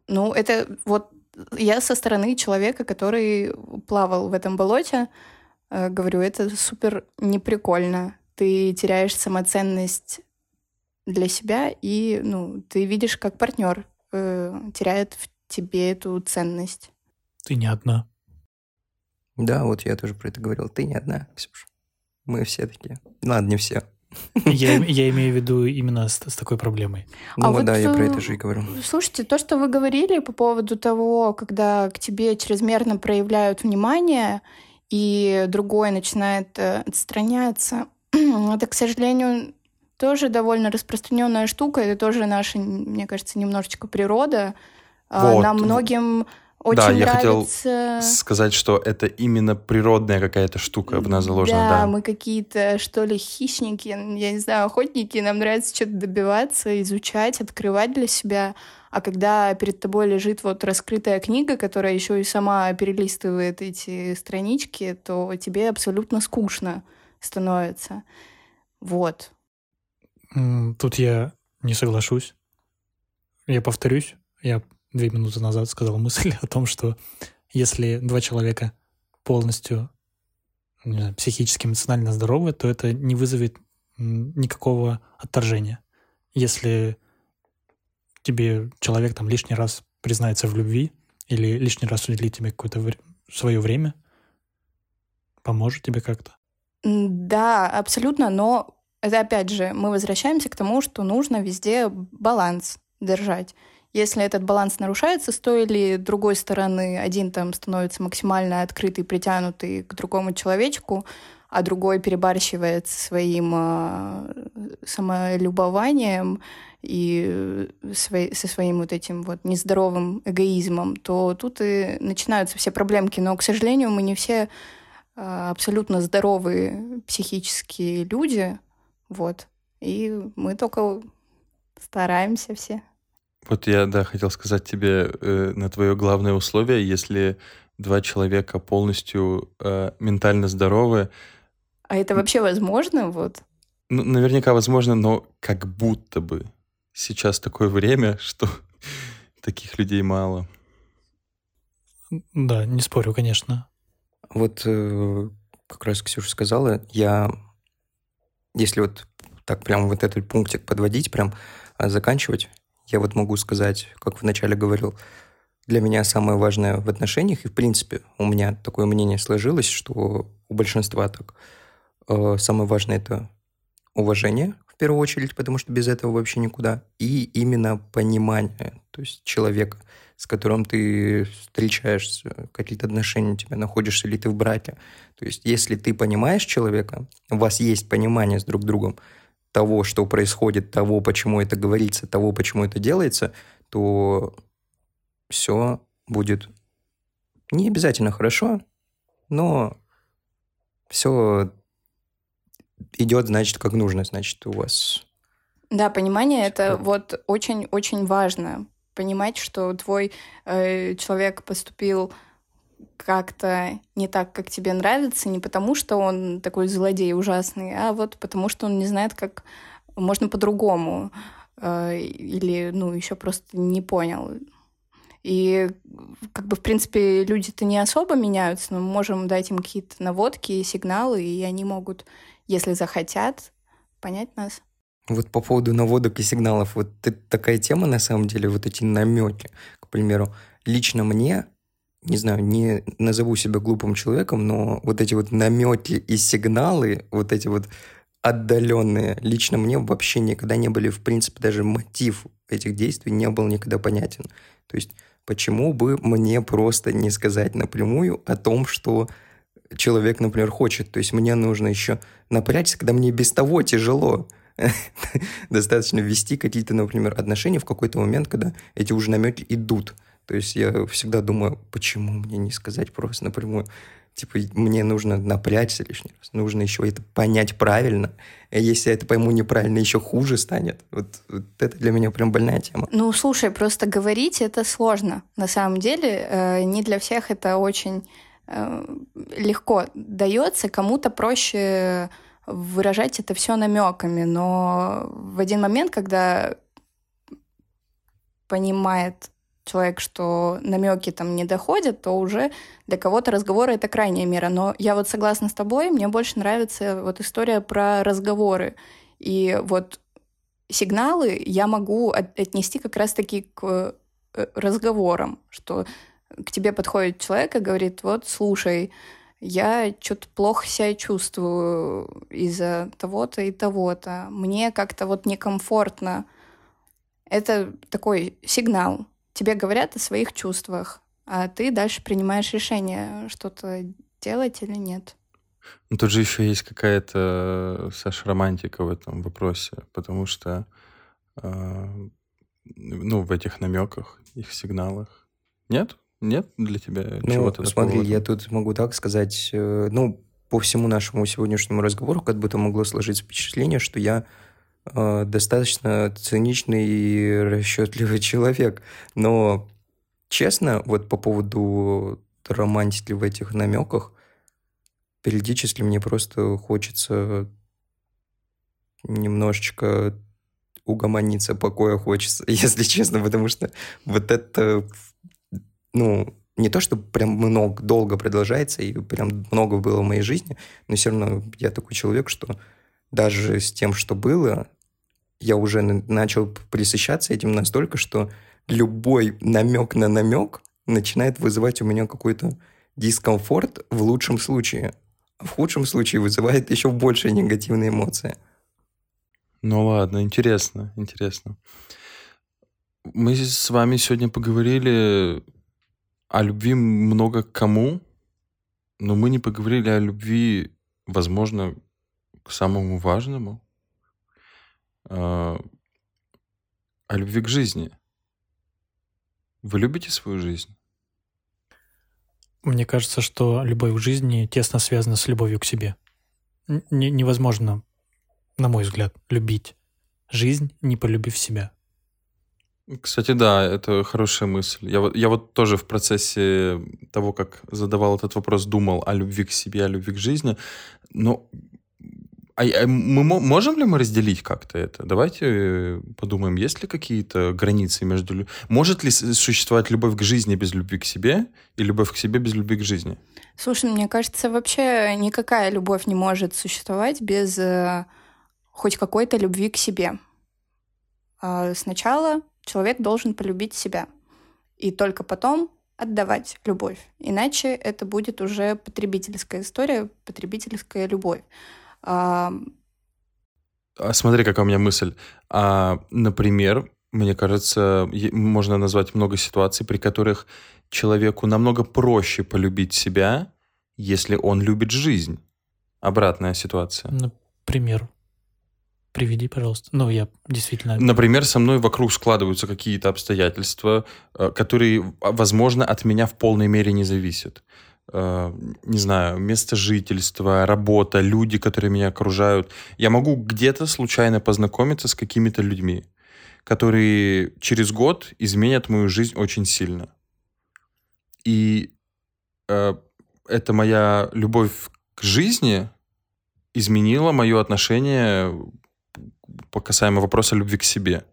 Ну, это вот я со стороны человека, который плавал в этом болоте, э, говорю, это супер неприкольно. Ты теряешь самоценность для себя, и ну, ты видишь, как партнер э, теряет в тебе эту ценность. Ты не одна. Да, вот я тоже про это говорил. Ты не одна, Ксюша. Мы все такие. Ладно, не все. Я, я имею в виду именно с, с такой проблемой. Ну А вот да, я про э, это же и говорю. Слушайте, то, что вы говорили по поводу того, когда к тебе чрезмерно проявляют внимание, и другой начинает э, отстраняться, это, к сожалению, тоже довольно распространенная штука. Это тоже наша, мне кажется, немножечко природа. А, Вот. Нам многим очень Да, я хотел. Сказать, что это именно природная какая-то штука в нас заложена, Да, да. мы какие-то, что ли, хищники, я не знаю, охотники, нам нравится что-то добиваться, изучать, открывать для себя. А когда перед тобой лежит вот раскрытая книга, которая еще и сама перелистывает эти странички, то тебе абсолютно скучно становится. Вот. Тут я не соглашусь. Я повторюсь, я две минуты назад сказал мысль о том, что если два человека полностью знаю, психически, эмоционально здоровы, то это не вызовет никакого отторжения. Если тебе человек там лишний раз признается в любви или лишний раз уделит тебе какое-то вре- свое время, поможет тебе как-то. Да, абсолютно, но это опять же мы возвращаемся к тому, что нужно везде баланс держать. Если этот баланс нарушается с той или другой стороны, один там становится максимально открытый, притянутый к другому человечку, а другой перебарщивает своим э, самолюбованием и со своим вот этим вот нездоровым эгоизмом, то тут и начинаются все проблемки. Но, к сожалению, мы не все э, абсолютно здоровые психические люди, вот. И мы только стараемся все. Вот я, да, хотел сказать тебе э, на твое главное условие, если два человека полностью э, ментально здоровы. А это вообще возможно? Вот. Ну, наверняка возможно, но как будто бы сейчас такое время, что таких людей мало. Да, не спорю, конечно. Вот э, как раз Ксюша сказала, я, если вот так прям вот этот пунктик подводить, прям а, заканчивать, я вот могу сказать, как вначале говорил, для меня самое важное в отношениях, и в принципе у меня такое мнение сложилось, что у большинства так, э, самое важное это уважение в первую очередь, потому что без этого вообще никуда, и именно понимание, то есть человека, с которым ты встречаешься, какие-то отношения у тебя находишься, или ты в браке. То есть если ты понимаешь человека, у вас есть понимание с друг другом, того, что происходит, того, почему это говорится, того, почему это делается, то все будет не обязательно хорошо, но все идет, значит, как нужно, значит, у вас. Да, понимание это вот очень-очень важно. Понимать, что твой э, человек поступил как-то не так, как тебе нравится, не потому что он такой злодей ужасный, а вот потому что он не знает, как можно по-другому. Э, или, ну, еще просто не понял. И, как бы, в принципе, люди-то не особо меняются, но мы можем дать им какие-то наводки, сигналы, и они могут, если захотят, понять нас. Вот по поводу наводок и сигналов, вот это такая тема, на самом деле, вот эти намеки. К примеру, лично мне не знаю, не назову себя глупым человеком, но вот эти вот намеки и сигналы, вот эти вот отдаленные, лично мне вообще никогда не были, в принципе, даже мотив этих действий не был никогда понятен. То есть, почему бы мне просто не сказать напрямую о том, что человек, например, хочет. То есть мне нужно еще напрячься, когда мне без того тяжело. Достаточно ввести какие-то, например, отношения в какой-то момент, когда эти уже намеки идут. То есть я всегда думаю, почему мне не сказать просто напрямую? Типа, мне нужно напрячься лишний раз, нужно еще это понять правильно. А если я это пойму неправильно, еще хуже станет. Вот, вот это для меня прям больная тема. Ну, слушай, просто говорить это сложно. На самом деле, э, не для всех это очень э, легко дается. Кому-то проще выражать это все намеками, но в один момент, когда понимает человек, что намеки там не доходят, то уже для кого-то разговоры это крайняя мера. Но я вот согласна с тобой, мне больше нравится вот история про разговоры. И вот сигналы я могу отнести как раз-таки к э, разговорам, что к тебе подходит человек и говорит, вот, слушай, я что-то плохо себя чувствую из-за того-то и того-то. Мне как-то вот некомфортно. Это такой сигнал тебе говорят о своих чувствах, а ты дальше принимаешь решение, что-то делать или нет. Ну, тут же еще есть какая-то, Саша, романтика в этом вопросе, потому что, э, ну, в этих намеках, их сигналах. Нет? Нет для тебя ну, чего-то смотри, такого? я тут могу так сказать, э, ну, по всему нашему сегодняшнему разговору как будто могло сложиться впечатление, что я достаточно циничный и расчетливый человек. Но, честно, вот по поводу романтики в этих намеках, периодически мне просто хочется немножечко угомониться, покоя хочется, если честно, потому что вот это, ну, не то, что прям много, долго продолжается, и прям много было в моей жизни, но все равно я такой человек, что даже с тем, что было, я уже начал присыщаться этим настолько, что любой намек на намек начинает вызывать у меня какой-то дискомфорт в лучшем случае. В худшем случае вызывает еще больше негативные эмоции. Ну ладно, интересно, интересно. Мы с вами сегодня поговорили о любви много к кому, но мы не поговорили о любви, возможно, к самому важному, о любви к жизни. Вы любите свою жизнь? Мне кажется, что любовь к жизни тесно связана с любовью к себе. Н- невозможно, на мой взгляд, любить жизнь, не полюбив себя. Кстати, да, это хорошая мысль. Я я вот тоже в процессе того, как задавал этот вопрос, думал о любви к себе, о любви к жизни. Но а, а мы можем ли мы разделить как-то это? Давайте э, подумаем, есть ли какие-то границы между... Может ли существовать любовь к жизни без любви к себе и любовь к себе без любви к жизни? Слушай, мне кажется, вообще никакая любовь не может существовать без э, хоть какой-то любви к себе. Э, сначала человек должен полюбить себя, и только потом отдавать любовь. Иначе это будет уже потребительская история, потребительская любовь. А, смотри, какая у меня мысль. А, например, мне кажется, можно назвать много ситуаций, при которых человеку намного проще полюбить себя, если он любит жизнь. Обратная ситуация. Например, приведи, пожалуйста. Ну, я действительно... Например, со мной вокруг складываются какие-то обстоятельства, э, которые, возможно, от меня в полной мере не зависят. Э, не знаю, место жительства, работа, люди, которые меня окружают. Я могу где-то случайно познакомиться с какими-то людьми, которые через год изменят мою жизнь очень сильно. И э, это моя любовь к жизни изменила мое отношение по касаемо вопроса любви к себе.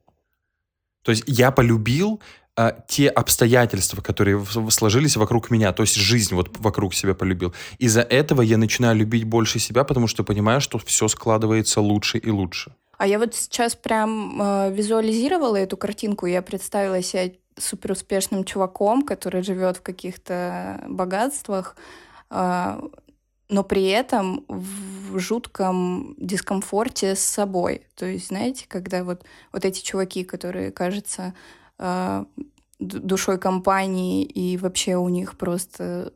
То есть я полюбил а, те обстоятельства, которые сложились вокруг меня, то есть жизнь вот вокруг себя полюбил. Из-за этого я начинаю любить больше себя, потому что понимаю, что все складывается лучше и лучше. А я вот сейчас прям э, визуализировала эту картинку, я представила себя суперуспешным чуваком, который живет в каких-то богатствах, э, но при этом в жутком дискомфорте с собой. То есть, знаете, когда вот, вот эти чуваки, которые, кажется, душой компании, и вообще у них просто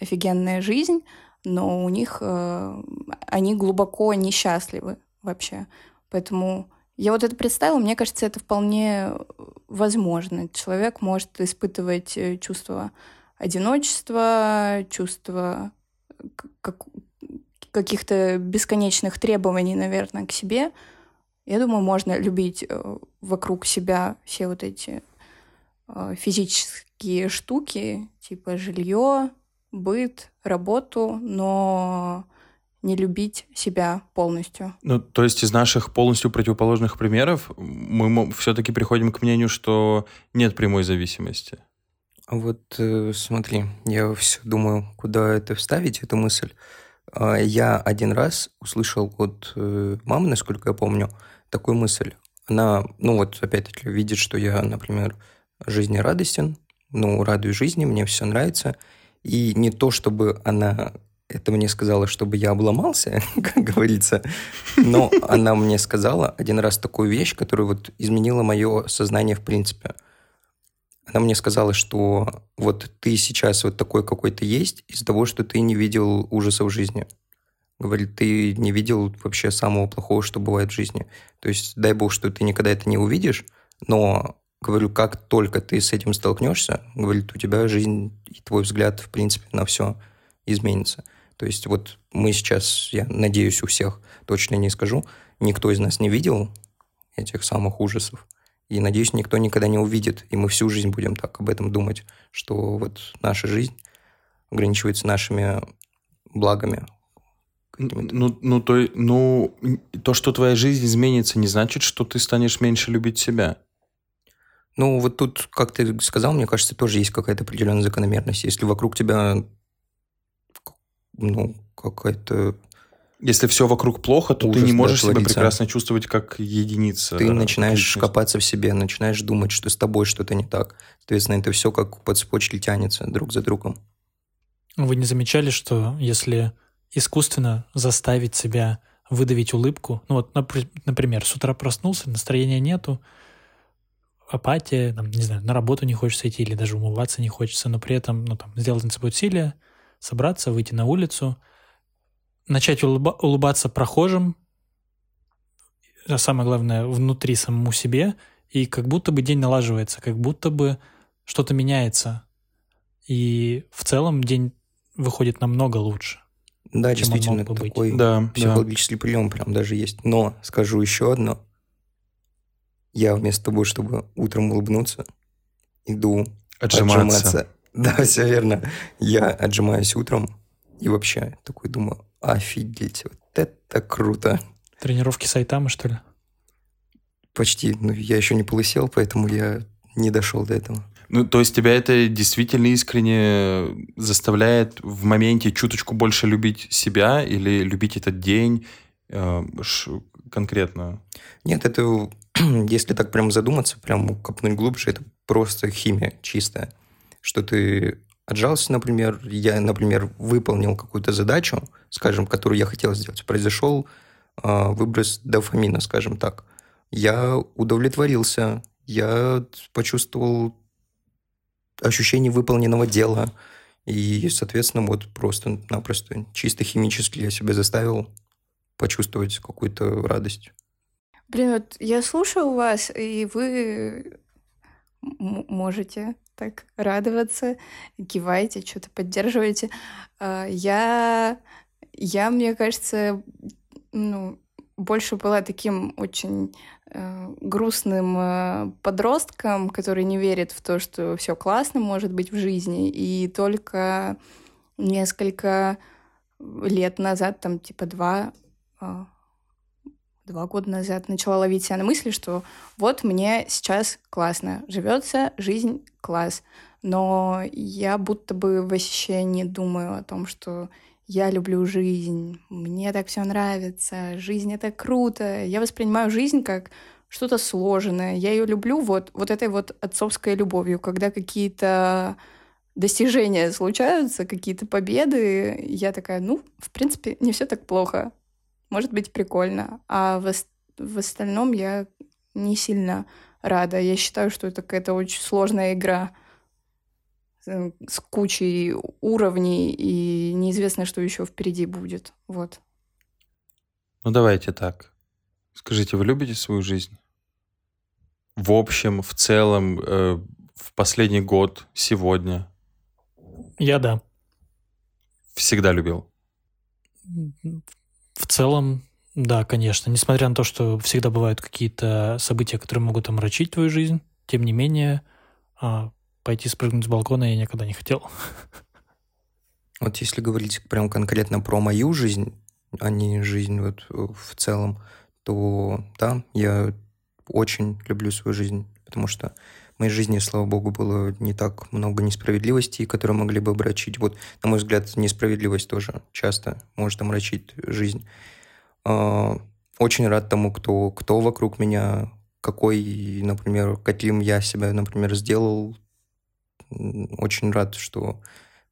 офигенная жизнь, но у них э, они глубоко несчастливы вообще. Поэтому я вот это представила, мне кажется, это вполне возможно. Человек может испытывать э, чувство одиночества, чувство как, каких-то бесконечных требований, наверное, к себе, я думаю, можно любить э, вокруг себя все вот эти э, физические штуки, типа жилье, быт, работу, но не любить себя полностью. Ну, то есть из наших полностью противоположных примеров мы все-таки приходим к мнению, что нет прямой зависимости. А вот э, смотри, я все думаю, куда это вставить, эту мысль. Э, я один раз услышал от мамы, насколько я помню, такую мысль. Она, ну вот опять-таки, видит, что я, например, жизнерадостен, ну, радуюсь жизни, мне все нравится. И не то, чтобы она это мне сказала, чтобы я обломался, как говорится, но она мне сказала один раз такую вещь, которая вот изменила мое сознание в принципе. Она мне сказала, что вот ты сейчас вот такой, какой ты есть, из-за того, что ты не видел ужасов жизни. Говорит, ты не видел вообще самого плохого, что бывает в жизни. То есть, дай бог, что ты никогда это не увидишь, но, говорю, как только ты с этим столкнешься, говорит, у тебя жизнь и твой взгляд, в принципе, на все изменится. То есть вот мы сейчас, я надеюсь, у всех, точно не скажу, никто из нас не видел этих самых ужасов. И, надеюсь, никто никогда не увидит, и мы всю жизнь будем так об этом думать, что вот наша жизнь ограничивается нашими благами. Ну, ну, то, ну, то, что твоя жизнь изменится, не значит, что ты станешь меньше любить себя. Ну, вот тут, как ты сказал, мне кажется, тоже есть какая-то определенная закономерность. Если вокруг тебя ну, какая-то Если все вокруг плохо, то ты Ужас, не да, можешь себя творится. прекрасно чувствовать как единица. ты э, начинаешь личности. копаться в себе, начинаешь думать, что с тобой что-то не так. Соответственно, это все как по цепочке тянется друг за другом. Вы не замечали, что если искусственно заставить себя выдавить улыбку, ну вот, напр- например, с утра проснулся, настроения нету, апатия, там, не знаю, на работу не хочется идти или даже умываться не хочется, но при этом, ну, там, сделать над собой усилие, собраться, выйти на улицу, начать улыба- улыбаться прохожим, а самое главное, внутри самому себе, и как будто бы день налаживается, как будто бы что-то меняется. И в целом день выходит намного лучше. Да, Чем он действительно, мог бы быть. такой Да, да. психологический прием прям даже есть. Но скажу еще одно. Я вместо того, чтобы утром улыбнуться, иду Отжиматься. Да, все верно. Я отжимаюсь утром и вообще такой думаю, офигеть, вот это круто. Тренировки сайтамы, что ли? Почти, ну, я еще не полысел, поэтому я не дошел до этого. Ну, то есть тебя это действительно искренне заставляет в моменте чуточку больше любить себя или любить этот день э, конкретно? Нет, это, если так прям задуматься, прям копнуть глубже, это просто химия чистая. Что ты отжался, например, я, например, выполнил какую-то задачу, скажем, которую я хотел сделать. Произошел а, выброс дофамина, скажем так. Я удовлетворился, я почувствовал ощущение выполненного дела. И, соответственно, вот просто-напросто чисто химически я себя заставил почувствовать какую-то радость. Блин, вот я слушаю вас, и вы можете так радоваться, киваете, что-то поддерживаете. А, Я, я, мне кажется, ну, больше была таким очень грустным э, подростком, который не верит в то, что все классно может быть в жизни, и только несколько лет назад, там типа два, а, два года назад начала ловить себя на мысли, что вот мне сейчас классно, живется жизнь класс, но я будто бы вообще не думаю о том, что я люблю жизнь, мне так все нравится, жизнь это круто. Я воспринимаю жизнь как что-то сложенное. Я ее люблю вот, вот этой вот отцовской любовью, когда какие-то достижения случаются, какие-то победы, я такая, ну, в принципе, не все так плохо. Может быть, прикольно. А в, в остальном я не сильно рада. Я считаю, что это какая-то очень сложная игра с кучей уровней, и неизвестно, что еще впереди будет. Вот. Ну, давайте так. Скажите, вы любите свою жизнь? В общем, в целом, э, в последний год, сегодня, Я да. всегда любил. В целом, да, конечно. Несмотря на то, что всегда бывают какие-то события, которые могут омрачить твою жизнь, тем не менее, а, пойти спрыгнуть с балкона я никогда не хотел. Вот если говорить прям конкретно про мою жизнь, а не жизнь вот э, в целом, то да, я очень люблю свою жизнь, потому что в моей жизни, слава богу, было не так много несправедливостей, которые могли бы омрачить. Вот, на мой взгляд, несправедливость тоже часто может омрачить жизнь. А, Очень рад тому, кто, кто вокруг меня, какой, например, каким я себя, например, сделал. Очень рад, что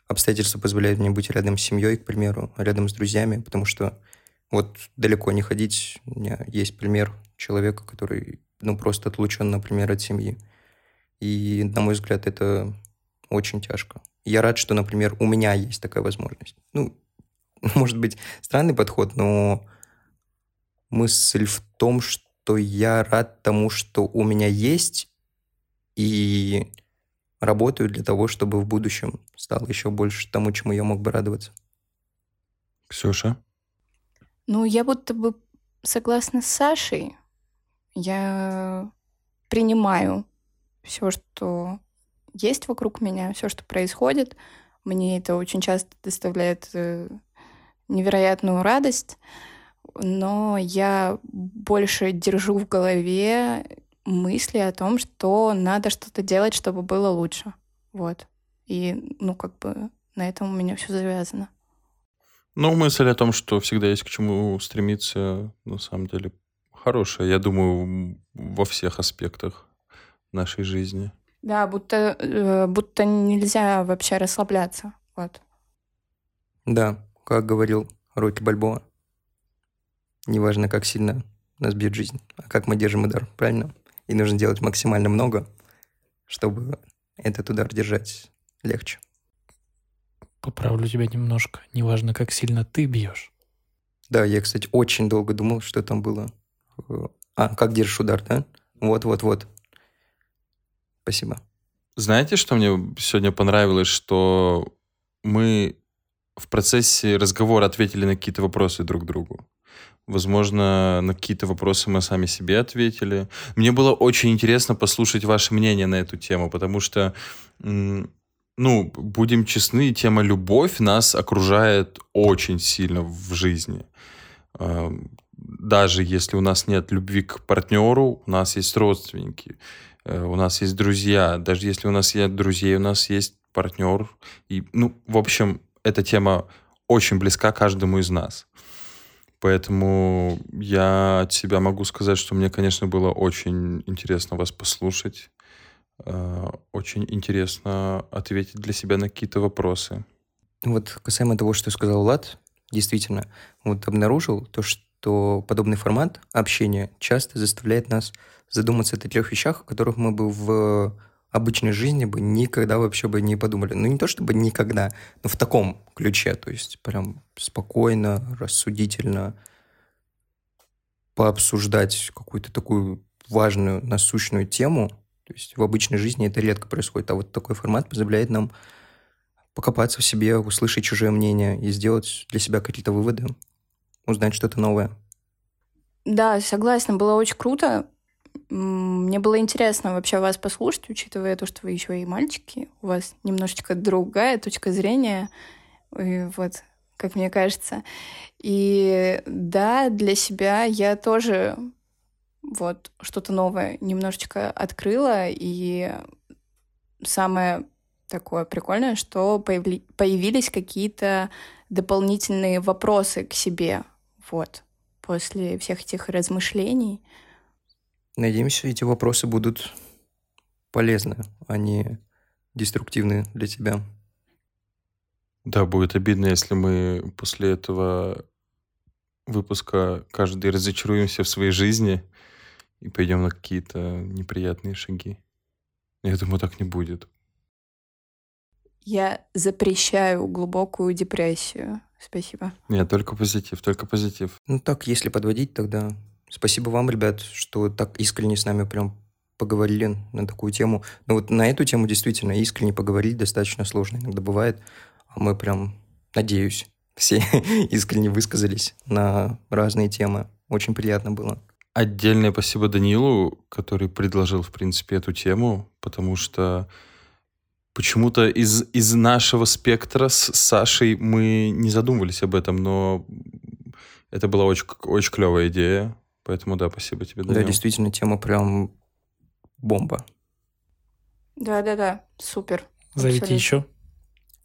обстоятельства позволяют мне быть рядом с семьей, к примеру, рядом с друзьями, потому что вот далеко не ходить. У меня есть пример человека, который, ну, просто отлучен, например, от семьи. И, на мой взгляд, это очень тяжко. Я рад, что, например, у меня есть такая возможность. Ну, может быть, странный подход, но мысль в том, что я рад тому, что у меня есть, и работаю для того, чтобы в будущем стало еще больше тому, чему я мог бы радоваться. Ксюша? Ну, я будто бы согласна с Сашей. Я принимаю все, что есть вокруг меня, все, что происходит. Мне это очень часто доставляет э, невероятную радость, но я больше держу в голове мысли о том, что надо что-то делать, чтобы было лучше. Вот. И, ну, как бы на этом у меня все завязано. Ну, мысль о том, что всегда есть к чему стремиться, на самом деле, хорошая, я думаю, во всех аспектах нашей жизни. Да, будто, э, будто нельзя вообще расслабляться. Вот. Да, как говорил Рокки Бальбоа, неважно, как сильно нас бьет жизнь, а как мы держим удар, правильно? И нужно делать максимально много, чтобы этот удар держать легче. Поправлю тебя немножко. Неважно, как сильно ты бьешь. Да, я, кстати, очень долго думал, что там было. А, как держишь удар, да? Вот-вот-вот. Спасибо. Знаете, что мне сегодня понравилось, что мы в процессе разговора ответили на какие-то вопросы друг другу. Возможно, на какие-то вопросы мы сами себе ответили. Мне было очень интересно послушать ваше мнение на эту тему, потому что, ну, будем честны, тема любовь нас окружает очень сильно в жизни. Даже если у нас нет любви к партнеру, у нас есть родственники, э, у нас есть друзья. Даже если у нас нет друзей, у нас есть партнер. И, ну, в общем, эта тема очень близка каждому из нас. Поэтому я от себя могу сказать, что мне, конечно, было очень интересно вас послушать. Э, очень интересно ответить для себя на какие-то вопросы. Вот касаемо того, что сказал Влад, действительно, вот обнаружил то, что подобный формат общения часто заставляет нас задуматься о трех вещах, о которых мы бы в обычной жизни бы никогда вообще бы не подумали. Ну, не то чтобы никогда, но в таком ключе. То есть прям спокойно, рассудительно пообсуждать какую-то такую важную, насущную тему. То есть в обычной жизни это редко происходит. А вот такой формат позволяет нам покопаться в себе, услышать чужое мнение и сделать для себя какие-то выводы, узнать что-то новое. Да, согласна, было очень круто. Мне было интересно вообще вас послушать, учитывая то, что вы еще и мальчики. У вас немножечко другая точка зрения. И вот, как мне кажется. И да, для себя я тоже вот что-то новое немножечко открыла. И самое такое прикольное, что появли... появились какие-то дополнительные вопросы к себе. Вот. После всех этих размышлений. Надеемся, эти вопросы будут полезны, а не деструктивны для тебя. Да, будет обидно, если мы после этого выпуска каждый разочаруемся в своей жизни и пойдем на какие-то неприятные шаги. Я думаю, так не будет. Я запрещаю глубокую депрессию. Спасибо. Нет, только позитив, только позитив. Ну так, если подводить, тогда Спасибо вам, ребят, что так искренне с нами прям поговорили на такую тему. Но вот на эту тему действительно искренне поговорить достаточно сложно иногда бывает. А мы прям, надеюсь, все искренне высказались на разные темы. Очень приятно было. Отдельное спасибо Данилу, который предложил, в принципе, эту тему, потому что почему-то из, из нашего спектра с Сашей мы не задумывались об этом, но это была очень, очень клевая идея. Поэтому да, спасибо тебе, Данил. Да, действительно, тема прям бомба. Да-да-да, супер. Зовите Абсолютно. еще?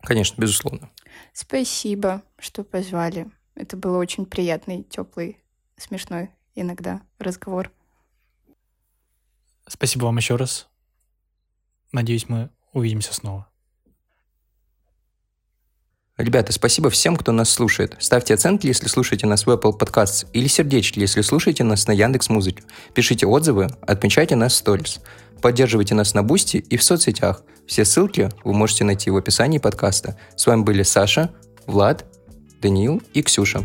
Конечно, безусловно. Спасибо, что позвали. Это был очень приятный, теплый, смешной иногда разговор. Спасибо вам еще раз. Надеюсь, мы увидимся снова. Ребята, спасибо всем, кто нас слушает. Ставьте оценки, если слушаете нас в Apple Podcasts, или сердечки, если слушаете нас на Яндекс Музыке. Пишите отзывы, отмечайте нас в сторис. Поддерживайте нас на Бусти и в соцсетях. Все ссылки вы можете найти в описании подкаста. С вами были Саша, Влад, Даниил и Ксюша.